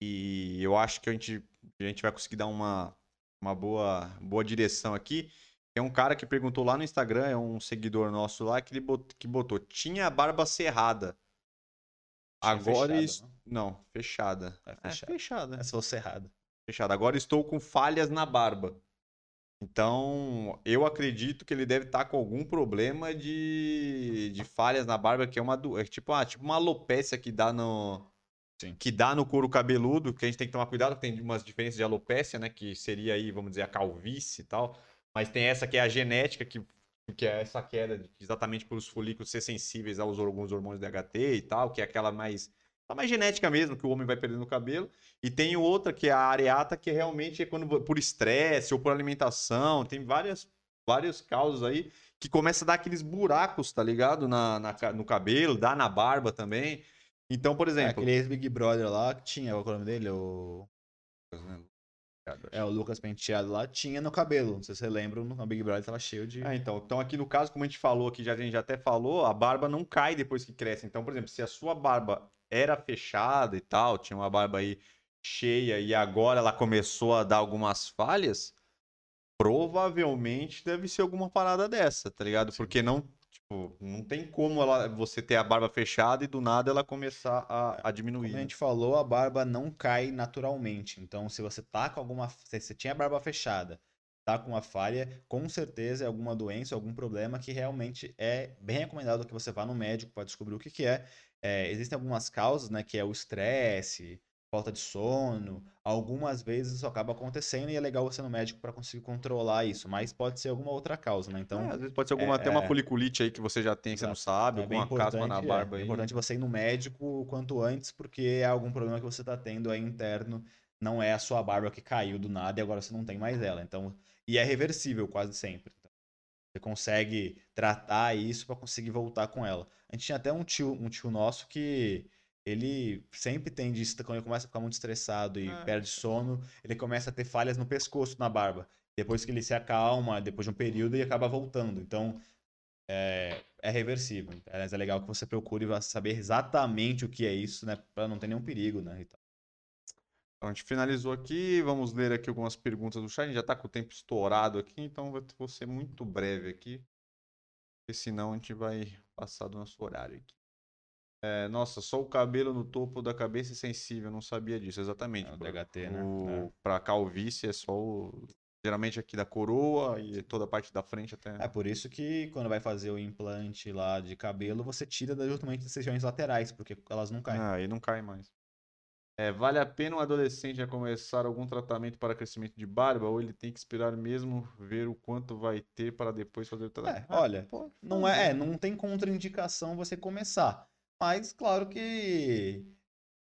E eu acho que a gente, a gente vai conseguir dar uma, uma boa, boa direção aqui. É um cara que perguntou lá no Instagram, é um seguidor nosso lá, que ele botou, que botou tinha a barba cerrada. Tinha Agora. Fechada, não? não? fechada. É fechada. É fechada. É só cerrada. Fechada. Agora estou com falhas na barba. Então, eu acredito que ele deve estar tá com algum problema de, de falhas na barba, que é uma é tipo, ah, tipo uma alopecia que dá no Sim. que dá no couro cabeludo, que a gente tem que tomar cuidado, tem umas diferenças de alopecia, né, que seria aí, vamos dizer, a calvície e tal, mas tem essa que é a genética que que é essa queda exatamente por os folículos ser sensíveis aos alguns hormônios DHT e tal, que é aquela mais a mais genética mesmo, que o homem vai perdendo o cabelo. E tem outra, que é a areata, que realmente é quando por estresse ou por alimentação. Tem várias, várias causas aí que começa a dar aqueles buracos, tá ligado? Na, na no cabelo, dá na barba também. Então, por é, exemplo. É, aquele ex-Big Brother lá que tinha, qual é o nome dele? O. É, o Lucas Penteado lá tinha no cabelo. Não sei se você lembra, no Big Brother tava cheio de. Ah, então. Então, aqui no caso, como a gente falou aqui, já, a gente já até falou, a barba não cai depois que cresce. Então, por exemplo, se a sua barba era fechada e tal, tinha uma barba aí cheia e agora ela começou a dar algumas falhas, provavelmente deve ser alguma parada dessa, tá ligado? Sim. Porque não, tipo, não tem como ela, você ter a barba fechada e do nada ela começar a, a diminuir. Como a gente falou, a barba não cai naturalmente. Então, se você tá com alguma. Se você tinha a barba fechada, tá com uma falha, com certeza é alguma doença, algum problema que realmente é bem recomendado que você vá no médico para descobrir o que, que é. É, existem algumas causas, né, que é o estresse, falta de sono. Algumas vezes isso acaba acontecendo e é legal você ir no médico para conseguir controlar isso, mas pode ser alguma outra causa, né? Então, é, às vezes pode ser alguma é, até uma é. foliculite aí que você já tem, que você não sabe, é alguma caspa na barba é, aí. É importante você ir no médico o quanto antes, porque é algum problema que você está tendo aí interno, não é a sua barba que caiu do nada e agora você não tem mais ela. Então, e é reversível quase sempre. Você consegue tratar isso para conseguir voltar com ela. A gente tinha até um tio, um tio nosso que ele sempre tem disso, quando ele começa a ficar muito estressado e ah. perde sono, ele começa a ter falhas no pescoço, na barba. Depois que ele se acalma, depois de um período, ele acaba voltando. Então, é, é reversível. Mas é legal que você procure saber exatamente o que é isso, né? Para não ter nenhum perigo, né? Então, a gente finalizou aqui, vamos ler aqui algumas perguntas do chat. A gente já está com o tempo estourado aqui, então vou ser muito breve aqui. porque senão a gente vai passar do nosso horário aqui. É, nossa, só o cabelo no topo da cabeça é sensível, eu não sabia disso, exatamente. É o Pra- DHT, né? o- É. Pra calvície é só o. Geralmente aqui da coroa e toda a parte da frente até. É por isso que quando vai fazer o implante lá de cabelo, você tira justamente das regiões laterais, porque elas não caem. Ah, aí não cai mais. É, vale a pena um adolescente já começar algum tratamento para crescimento de barba ou ele tem que esperar mesmo ver o quanto vai ter para depois fazer o É, tratamento? olha, pode não é, é, não tem contraindicação você começar. Mas claro que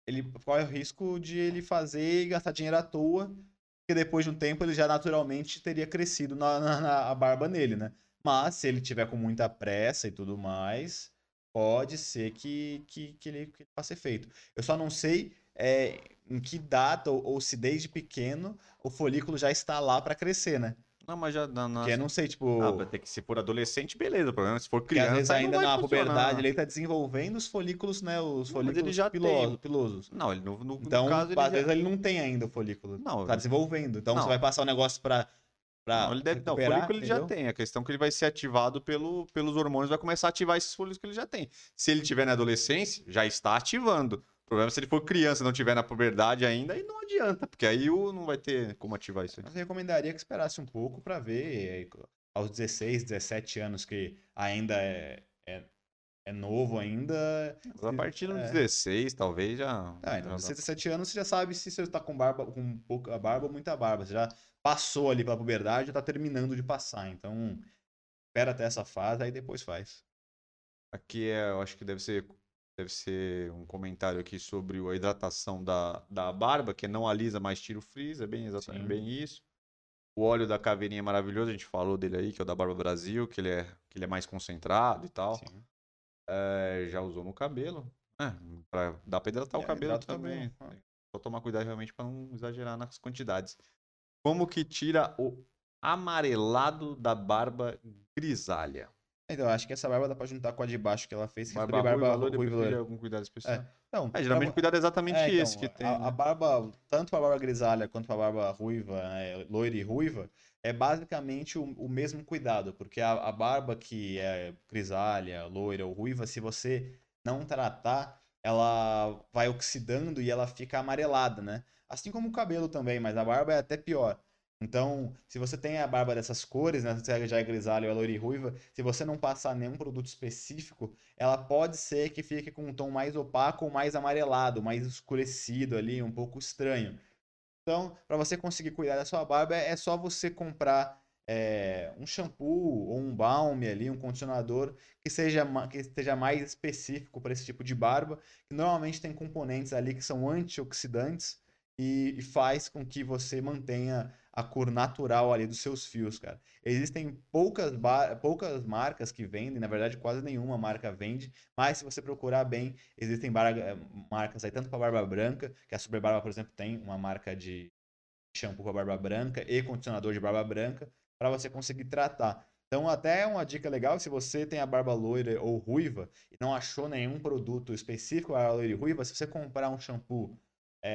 ele corre o risco de ele fazer e gastar dinheiro à toa, porque depois de um tempo ele já naturalmente teria crescido na, na- na- a barba nele, né? Mas se ele tiver com muita pressa e tudo mais, pode ser que, que, que ele, que ele faça efeito. Eu só não sei é, em que data ou, ou se desde pequeno o folículo já está lá para crescer, né? Não, mas já na, na... Porque eu não sei, tipo. Ah, vai ter que se for adolescente, beleza. O problema é se for criança. não ainda na puberdade ele tá desenvolvendo os folículos, né? Os Não, mas folículos ele já tem. pilosos. Não, ele no, no, Então, caso ele às já... vezes ele não tem ainda o folículo. Não, Tá desenvolvendo. Então Não. você vai passar o negócio pra. pra Não, ele deve, não, o folículo ele já tem. A questão é que ele vai ser ativado pelo, pelos hormônios, vai começar a ativar esses folículos que ele já tem. Se ele tiver na adolescência, já está ativando. O problema é se ele for criança e não tiver na puberdade ainda, aí não adianta, porque aí o não vai ter como ativar isso aí. Mas eu recomendaria que esperasse um pouco pra ver aos 16, 17 anos que ainda é, é, é novo ainda. Mas a partir dos É. 16, talvez já. Ah, então, dá. 16, 17 anos você já sabe se você tá com barba, com pouca barba ou muita barba. Você já passou ali pela puberdade, já tá terminando de passar. Então, espera até essa fase, aí depois faz. Aqui é, eu acho que deve ser, deve ser um comentário aqui sobre a hidratação da, da barba, que não alisa, mas tira o frizz, é bem exatamente Sim. bem isso. O óleo da caveirinha é maravilhoso, a gente falou dele aí, que é o da Barba Brasil, que ele é, que ele é mais concentrado e tal. Sim. É, já usou no cabelo. É, pra, dá pra hidratar o É, cabelo o também. cabelo, Só tomar cuidado realmente pra não exagerar nas quantidades. Como que tira o amarelado da barba grisalha? Então, eu acho que essa barba dá pra juntar com a de baixo que ela fez. que Barba, ruiva, barba ruiva, algum cuidado especial? Então, É, geralmente o pra- cuidado é exatamente É, então, esse que tem. a, né? a barba, tanto pra barba grisalha quanto pra barba ruiva, é, loira e ruiva, é basicamente o, o mesmo cuidado, porque a, a barba que é grisalha, loira ou ruiva, se você não tratar, ela vai oxidando e ela fica amarelada, né? Assim como o cabelo também, mas a barba é até pior. Então, se você tem a barba dessas cores, né? Já é grisalha ou é loira e ruiva, se você não passar nenhum produto específico, ela pode ser que fique com um tom mais opaco ou mais amarelado, mais escurecido ali, um pouco estranho. Então, para você conseguir cuidar da sua barba, é só você comprar é, um shampoo ou um balm ali, um condicionador que seja que esteja mais específico para esse tipo de barba, que normalmente tem componentes ali que são antioxidantes e, e faz com que você mantenha a cor natural ali dos seus fios, cara. Existem poucas, poucas marcas que vendem, na verdade quase nenhuma marca vende, mas se você procurar bem, existem eh, marcas aí, tanto para barba branca, que a Super Barba, por exemplo, tem uma marca de shampoo para barba branca e condicionador de barba branca, para você conseguir tratar. Então, até uma dica legal, se você tem a barba loira ou ruiva e não achou nenhum produto específico para loira e ruiva, se você comprar um shampoo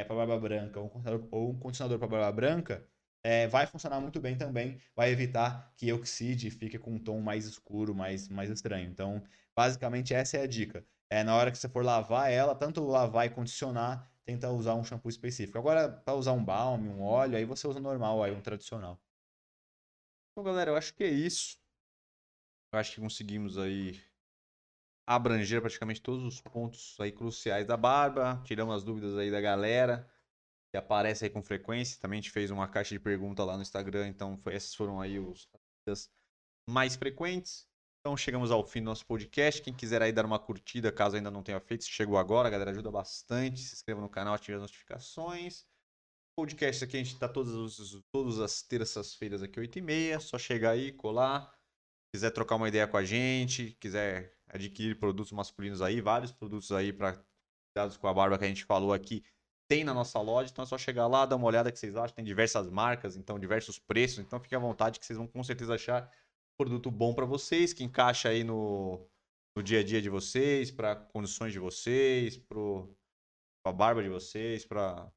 para barba branca ou um condicionador, para barba branca, é, vai funcionar muito bem também, vai evitar que oxide e fique com um tom mais escuro, mais, mais estranho. Então, basicamente essa é a dica. É, na hora que você for lavar ela, tanto lavar e condicionar, tenta usar um shampoo específico. Agora, para usar um balm, um óleo, aí você usa normal, aí um tradicional. Então, galera, eu acho que é isso. Eu acho que conseguimos aí abranger praticamente todos os pontos aí cruciais da barba. Tiramos as dúvidas aí da galera que aparece aí com frequência. Também a gente fez uma caixa de pergunta lá no Instagram, então foi, essas foram aí os mais frequentes. Então chegamos ao fim do nosso podcast. Quem quiser aí dar uma curtida, caso ainda não tenha feito, se chegou agora, galera, ajuda bastante. Se inscreva no canal, ative as notificações. Podcast aqui a gente tá todas, todas as terças-feiras aqui, 8h30. Só chegar aí, colar. Quiser trocar uma ideia com a gente, quiser adquirir produtos masculinos aí, vários produtos aí para cuidados com a barba que a gente falou aqui, tem na nossa loja. Então é só chegar lá, dar uma olhada que vocês acham. Tem diversas marcas, então diversos preços. Então fique à vontade que vocês vão com certeza achar produto bom para vocês, que encaixa aí no, no dia a dia de vocês, para condições de vocês, para a barba de vocês, para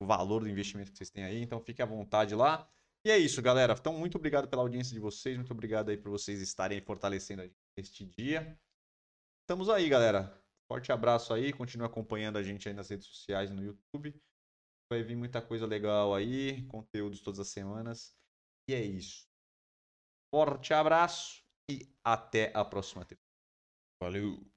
o valor do investimento que vocês têm aí. Então fique à vontade lá. E é isso, galera. Então, muito obrigado pela audiência de vocês. Muito obrigado aí por vocês estarem fortalecendo a gente neste dia. Estamos aí, galera. Forte abraço aí. Continue acompanhando a gente aí nas redes sociais no YouTube. Vai vir muita coisa legal aí. Conteúdos todas as semanas. E é isso. Forte abraço e até a próxima. Valeu.